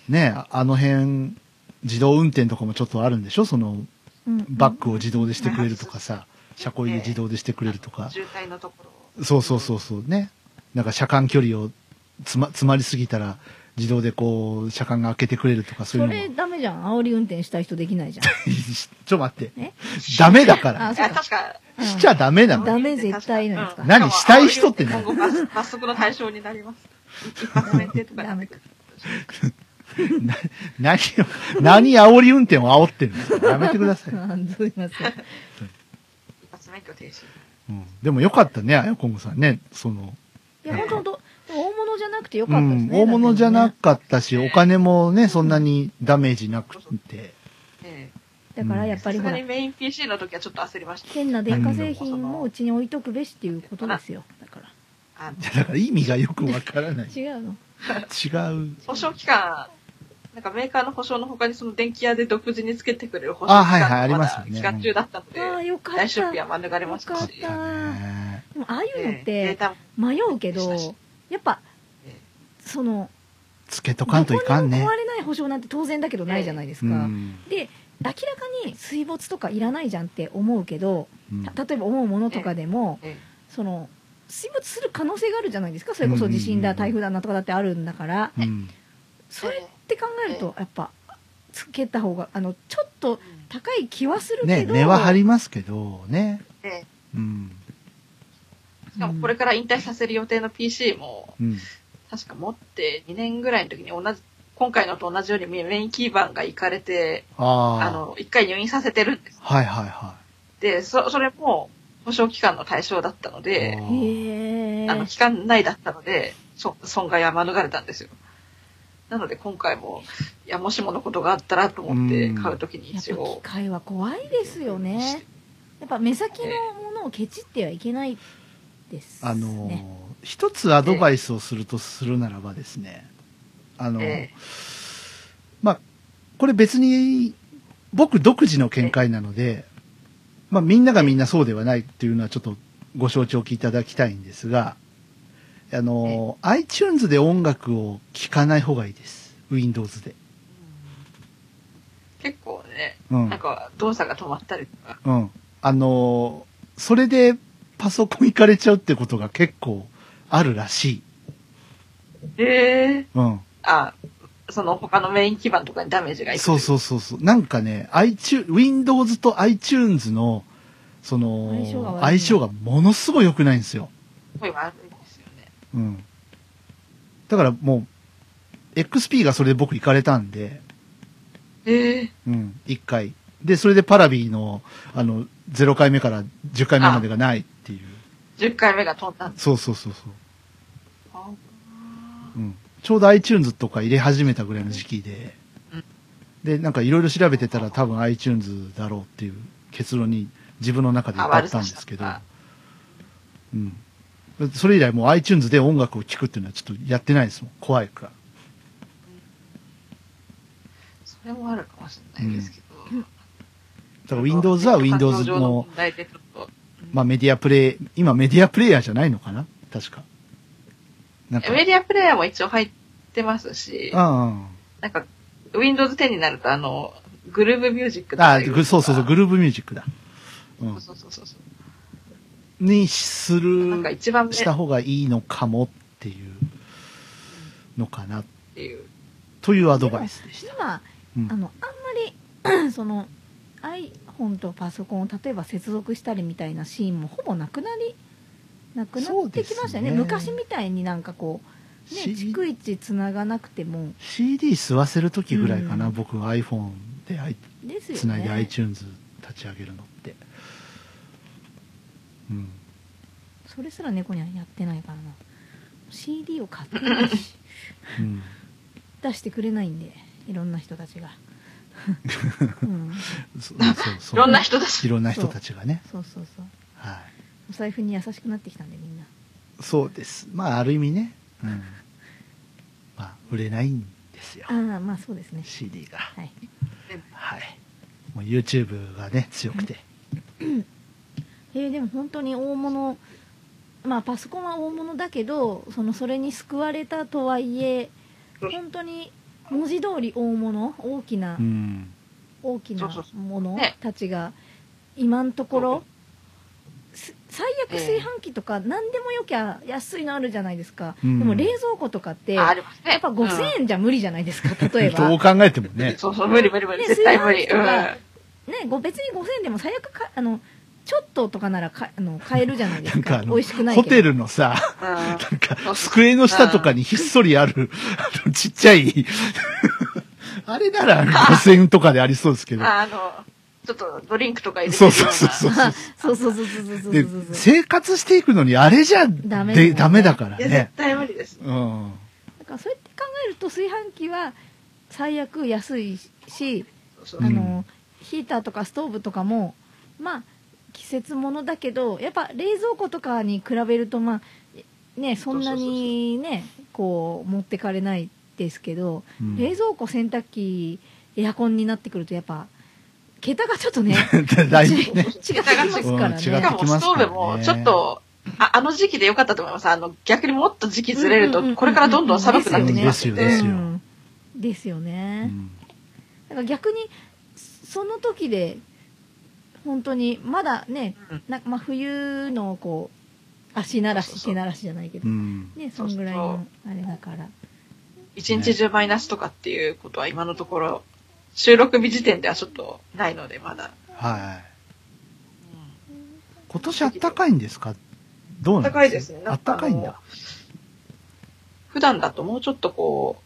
ね、ああの辺、自動運転とかもちょっとあるんでしょ？その、うんバックを自動でしてくれるとかさ、車庫入れ自動でしてくれるとか。渋滞のところ。そうそうそうそうね。なんか車間距離をつま、詰まりすぎたら、自動でこう、車間が開けてくれるとかそういそうれのも。ダメじゃん煽り運転したい人できないじゃん ちょっと待って。え？ダメだから。あそうか確か、うんしちゃダメなの。ダメ絶対なんですか？うん何？したい人って何？今後罰罰則の対象になります。一発免停とかに なってくる。な何を、何煽り運転を煽ってるんですかやめてください。あすいません一発免許停止。うん、でもよかったね、あやこむさんね。その、いや本当本当大物じゃなくてようかったですん、ね、大物じゃなくかったし、お金もね、そんなにダメージなくて。えだからやえっぱりほらさすがにメイン PC の時はちょっと焦りました。変な電化製品もうちに置いとくべしっていうことですよ。だから。だから意味がよくわからない。違違うの。う。保証期間、なんかメーカーの保証の他にその電気屋で独自につけてくれる保証期あはいはいあ間りますよね。期間中だったので、ああよかった。大出費は免れましたし。よかっ、た。ねでもああいうのって迷うけどやっぱえそのつけとかんといかんね。壊。れない保証なんて当然だけどないじゃないですか、うん。で明らかに水没とかいらないじゃんって思うけど、うん。た例えば思うものとかでも、えその水没する可能性があるじゃないですか。それこそ地震だ台風だなんとかだってあるんだから、うん。それって考えるとやっぱつけた方があのちょっと高い気はするね、けど、値は張りますけど、ね。ええ。うん。しかもこれから引退させる予定の PC も、うん。確か持って2年ぐらいの時に同じ、今回のと同じようにメインキーバンが行かれて、あの、一回入院させてるんです。はいはいはで、そ、それも保証期間の対象だったのい。で、あの、期間内だったので、そ損害は免れたんですよ。なので今回も、いや、もしものことがあったらと思ってうん買うときにやっぱ機一応、械は怖いですよねやっぱ目先のものをケチってはいけないです、ね、あのー一つアドバイスをするとするならばですね、あのまあ、これ別に僕独自の見解なので、まあみんながみんなそうではないっていうのはちょっとご承知おきいただきたいんですが、あのー、iTunes で音楽を聴かない方がいいです。Windows で。結構ね、うんなん。か動作が止まったりとか、うん。あのーそれでパソコン行かれちゃうってことが結構あるらしい。ええうん。あ、その他のメイン基盤とかにダメージがいく。そうそうそうそう。なんかね、iTunes、Windows と iTunes の、その、相性が相性がものすごい良くないんですよ。すごい悪いですよね。うん。だからもう、XP がそれで僕行かれたんで、ええうん、1回。で、それでパラビーの、あの、0回目から10回目までがないっ。10回目が飛んだんです。そうそうそうそう。あうん。ちょうど iTunes とか入れ始めたぐらいの時期でうん、で、なんかいろいろ調べてたら多分 iTunes だろうっていう結論に自分の中で至ったんですけどあ、うん。それ以来もう iTunes で音楽を聴くっていうのはちょっとやってないですもん。怖いから。それもあるかもしれないですけど。だから Windows は Windows 環境上の問、題でちょっとまあメディアプレイ、今メディアプレイヤーじゃないのかな？確か。なんか。メディアプレイヤーも一応入ってますし、うんなんか、Windows 10になると、あの、グルーブミュージックうん。あ、そうそうそう、グルーブミュージックだ。う。んそうそうそうそう。にすなんかる、一番した方がいいのかもっていうのかな、ていう。というアドバイスでした。今うんあのあんまり その iPhone とパソコンを例えば接続したりみたいなシーンもほぼなくなりなくなってきましたよねね昔みたいになんかこうね C- 逐一つながなくても CD 吸わせるときぐらいかな、うん僕 iPhone でつないで iTunes 立ち上げるのって。うん。それすら猫にはやってないからな CD を買ってるしうん。出してくれないんでいろんな人たちが。いろんな人たち。いろんな人たちがね。そうそうそうはい。お財布に優しくなってきたんでみんなそうです。まあ、ある意味ね。うん。まあ、売れないんですよあ。あまあそうですね CD が。はいはい。もう YouTube がね、強くて。えーでも本当に大物まあパソコンは大物だけどそのそれに救われたとはいえ本当に文字通り大物？大きな、うん。大きなものねたちが今のところ？す最悪ええ炊飯器とか何でもよきゃ安いのあるじゃないですか、うんでも冷蔵庫とかってや。っぱ5000円じゃ無理じゃないですか例えば どう考えてもうんね。そうそう、無理無理無理。ね絶対無理。うん。ねご別に5000円でも最悪かあのちょっととかならかあの買えるじゃないですかなんかあの、美味しくないけどホテルのさ、うんなんかそう、そう机の下とかにひっそりある、あのちっちゃい、あれなら5000とかでありそうですけど。ああの、ちょっとドリンクとか入れてそうそうそうそう。そうそうそうそうそうそうでそうそう生活していくのにあれじゃダメでだダメだからいや、絶ね。対無理です。うん。だからそうやって考えると炊飯器は最悪安いし、そううんあのヒーターとかストーブとかもまあ季節ものだけどやっぱ冷蔵庫とかに比べるとまあねそんなにねこう持ってかれないですけど、うん冷蔵庫洗濯機エアコンになってくるとやっぱ桁がちょっとね だいぶね。違ってきますからね。うん違しかもストーブも、ちょっと、ああの時期でよかったと思います。あの、逆にもっと時期ずれると、これからどんどん寒くなってきますよね。ですよですようんですよね。うんだから逆にその時で本当にまだね、うんなまあ、冬のこう足慣らし手慣らしじゃないけど、うん。ねそんぐらいのあれだから一日中マイナスとかっていうことは今のところ、収録日時点ではちょっとないので、まだ。はい。今年あったかいんですか？どうなん暖か？いですね。あったかいんだ。普段だともうちょっとこ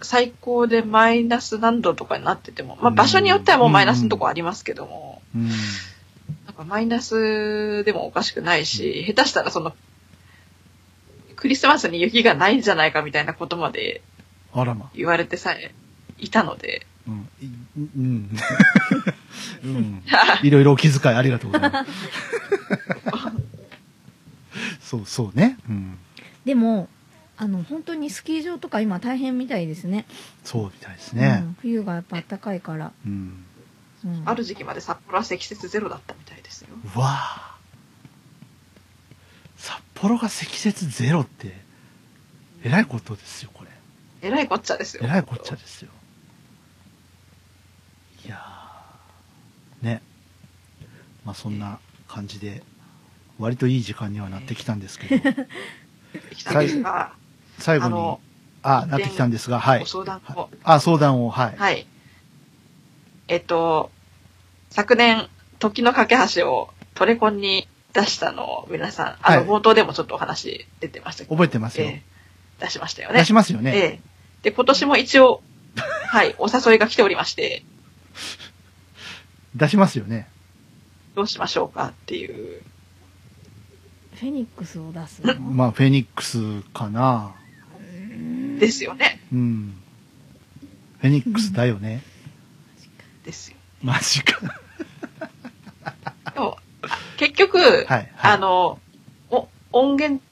う、最高でマイナス何度とかになってても、まあうん場所によってはもうマイナスのとこありますけども、うん。なんかマイナスでもおかしくないし、下手したらその、クリスマスに雪がないんじゃないかみたいなことまであらま。言われてさえいたので、うん。いうん。うん。いろいろお気遣いありがとうございます。そうそうね。うん。でもあの本当にスキー場とか今大変みたいですねそうみたいですねう。ん冬がやっぱ暖かいから、うん。うん、ある時期まで札幌は積雪ゼロだったみたいですよ。うわあ札幌が積雪ゼロって、えらいことですよ、これ。えらいこっちゃですよ。えらいこっちゃですよ。いやーね。まあそんな感じで、割といい時間にはなってきたんですけど、来たんですが、最後にあなってきたんですが、はいご。相談を、あ、相談を、はい。はい。えっと、昨年、時の架け橋をトレコンに出したのを皆さん、あの、はい冒頭でもちょっとお話出てましたけど、覚えてますよ。ええ出しましたよね。出しますよね。ええで、今年も一応、はい、お誘いが来ておりまして、出しますよね。どうしましょうかっていう。フェニックスを出すの、まあ、フェニックスかな。ですよね。うん。フェニックスだよね。ですよ。マジか。でも、あ結局、はい。はいあの、お、音源、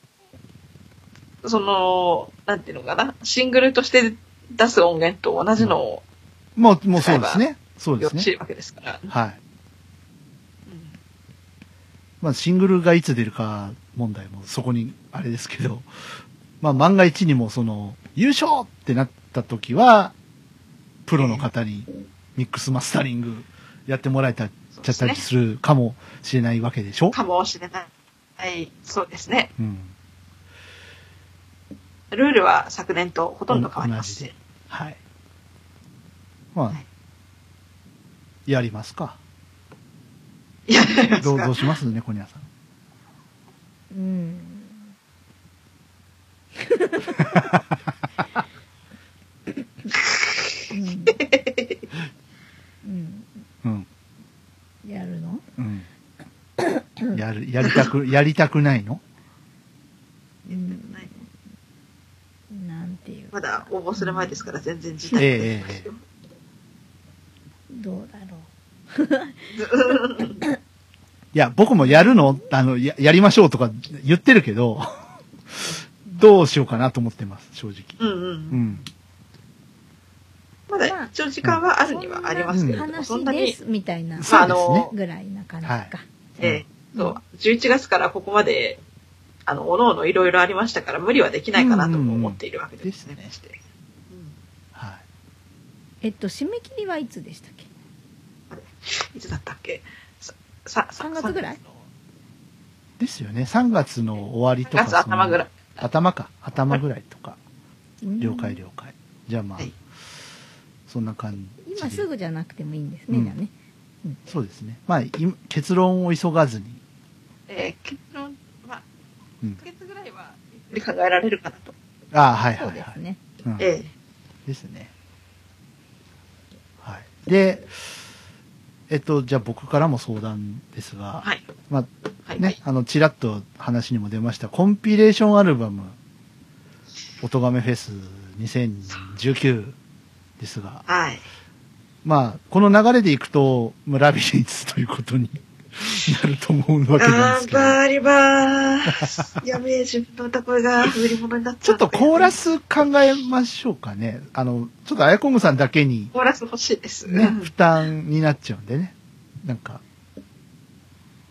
その、なんていうのかな、シングルとして出す音源と同じのをもう、もうそうですね。そうですね。よろしいわけですから。はい。うんまあ、シングルがいつ出るか問題もそこにあれですけど、まあ、万が一にもその、優勝ってなった時は、プロの方にミックスマスタリングやってもらえた、ちゃったりするかもしれないわけでしょ？かもしれない。はい、そうですね。うん。ルールは昨年とほとんど変わりません同じで。はい。まあ、はいやりますか。いや、やりますどう、かどうしますね、コニャさん。うんうんうんうん。やるのうん。やる、やりたく、やりたくないの？うんなんていうまだ応募する前ですから全然時代えええええどうだろ いや、僕もやるの？あの、や、やりましょうとか言ってるけど、どうしようかなと思ってます、正直。うんうん。うん。まだ一応時間はあるにはありますけれども、そんなに、みたいなそうですねあのぐらいな感じか、はいええそう、11月からここまで、あの、おのおのいろいろありましたから無理はできないかなとも思っているわけですね。うんうんうんしてうんはい。えっと締め切りはいつでしたっけ？いつだったっけ？さ、さ、さ3月ぐらい？ですよね。3月の終わりとか。3月頭ぐらい。頭か。頭ぐらいとか。うん了解了解。じゃあまあ、はいそんな感じで。今すぐじゃなくてもいいんですね、うんじゃあねそうですね。まあ、い結論を急がずに。えー結論は、うん1ヶ月ぐらいはゆっくり考えられるかなと。ああ、はいそはいはい。うですねうんえですね。はい。で、えっと、じゃあ僕からも相談ですが、えはい。まあ、はい。ね、あの、ちらっと話にも出ました、コンピレーションアルバム、おとがめフェス2019ですが、はい。まあ、この流れでいくと、まあラビリンスということに なると思うわけなんですけど、頑張りまーす。やべえ、自分の歌声が売り物になっちゃうちょっとコーラ。ス考えましょうかね。あの、ちょっとあやこむさんだけに、コーラス欲しいです。ね、負担になっちゃうんでね。なんか、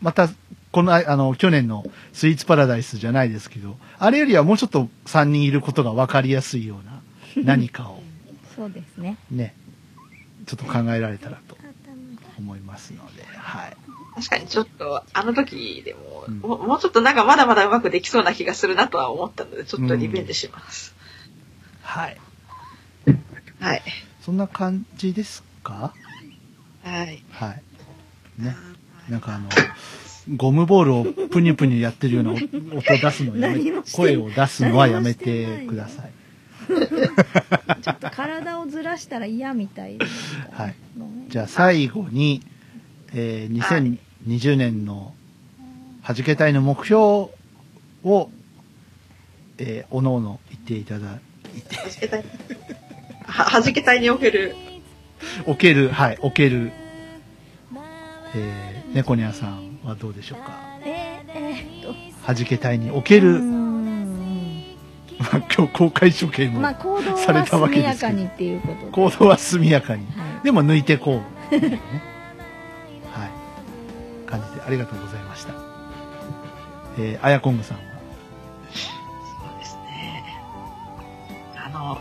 また、この、あの、去年のスイーツパラダイスじゃないですけど、あれよりはもうちょっと3人いることが分かりやすいような何かをそうですねね、ちょっと考えられたらと思いますので、はい。確かにちょっと、あの時でも、うんもうもうちょっとなんかまだまだうまくできそうな気がするなとは思ったので、ちょっとリベンジします。はい。はい。そんな感じですか？はい。はい。ね。なんかあの、ゴムボールをプニュプニュやってるような音出すのやめ 声を出すのはやめてください。ちょっと体をずらしたら嫌みたいではい。じゃあ最後に、えー2020年の弾け隊の目標を、えー、おのおの言っていただはじけたい。は、はじけたいにおける、おける、はい、おける。えー、猫ニャンさんはどうでしょうか？えー、えーはじけたいにおける、今日公開処刑も、されたわは速けですけどやかにっていうことで行動は速やかに。はいでも抜いてこう。ね はい。感じでありがとうございました。えー、あやこんぐさんは。そうですね。あの、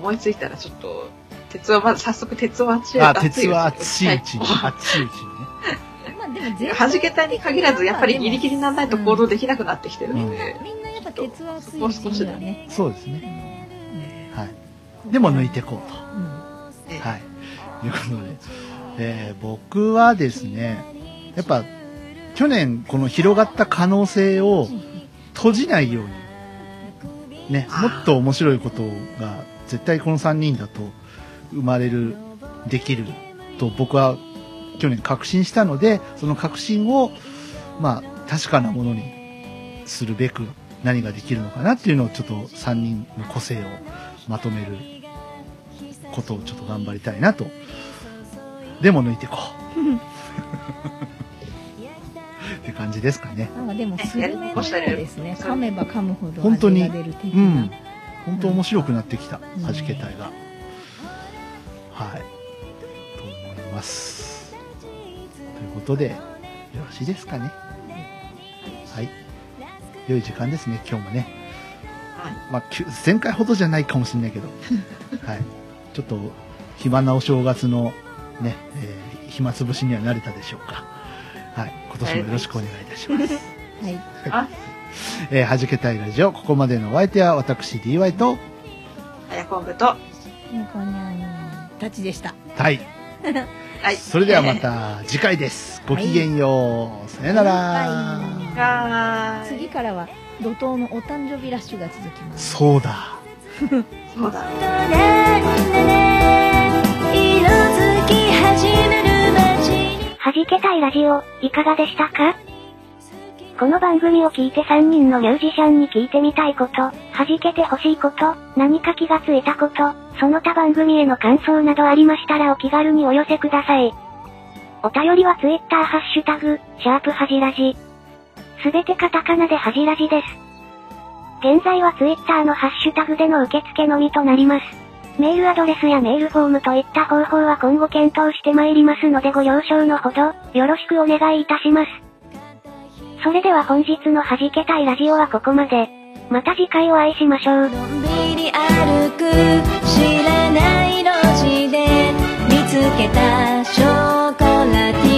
思いついたらちょっと、鉄をまず早速鉄を熱いあ、鉄は熱いうちに、は熱いうちにね。まあでも全然はじけたいに限らず、やっぱりギリギリにならないと行動できなくなってきてるのうんで、みんなやっぱ鉄は熱いうちにはねそうですね。うんはい。でも抜いてこうと。うんえはい。ということで、えー僕はですね、やっぱ、去年この広がった可能性を閉じないように、ね、もっと面白いことが絶対この3人だと生まれる、できると僕は去年確信したので、その確信を、まあ、確かなものにするべく何ができるのかなっていうのをちょっと3人の個性をまとめることをちょっと頑張りたいなと。でも抜いてこう。って感じですかね。あでもスルメのようですね噛めば噛むほど本当にうん。本当面白くなってきた、ん弾けたいが。はい。と思います。ということで、よろしいですかね。はい。良い時間ですね、今日もね。はいまあ、前回ほどじゃないかもしれないけど、はい。ちょっと、暇なお正月のね、えー暇つぶしには慣れたでしょうか。はい。今年もよろしくお願いいたします。はいあ、えー、はじけたいラジオ、ここまでのお相手は私 DY と、あやこんぶと、猫にゃんたちでしたはい。はい。それではまた次回です。ごきげんよう。さよなら。次からは怒涛のお誕生日ラッシュが続きますそうだ。そうだ。色づき始める街にはじけたいラジオ、いかがでしたか？この番組を聞いて3人のミュージシャンに聞いてみたいこと、弾けてほしいこと、何か気がついたこと、その他番組への感想などありましたらお気軽にお寄せください。お便りは Twitter ハッシュタグ、シャープはじらじ。すべてカタカナではじらじです。現在は Twitter のハッシュタグでの受付のみとなります。メールアドレスやメールフォームといった方法は今後検討してまいりますのでご了承のほど、よろしくお願いいたします。それでは本日の弾けたいラジオはここまで。また次回お会いしましょう。のんびり歩く知らない路地で見つけたショコラティ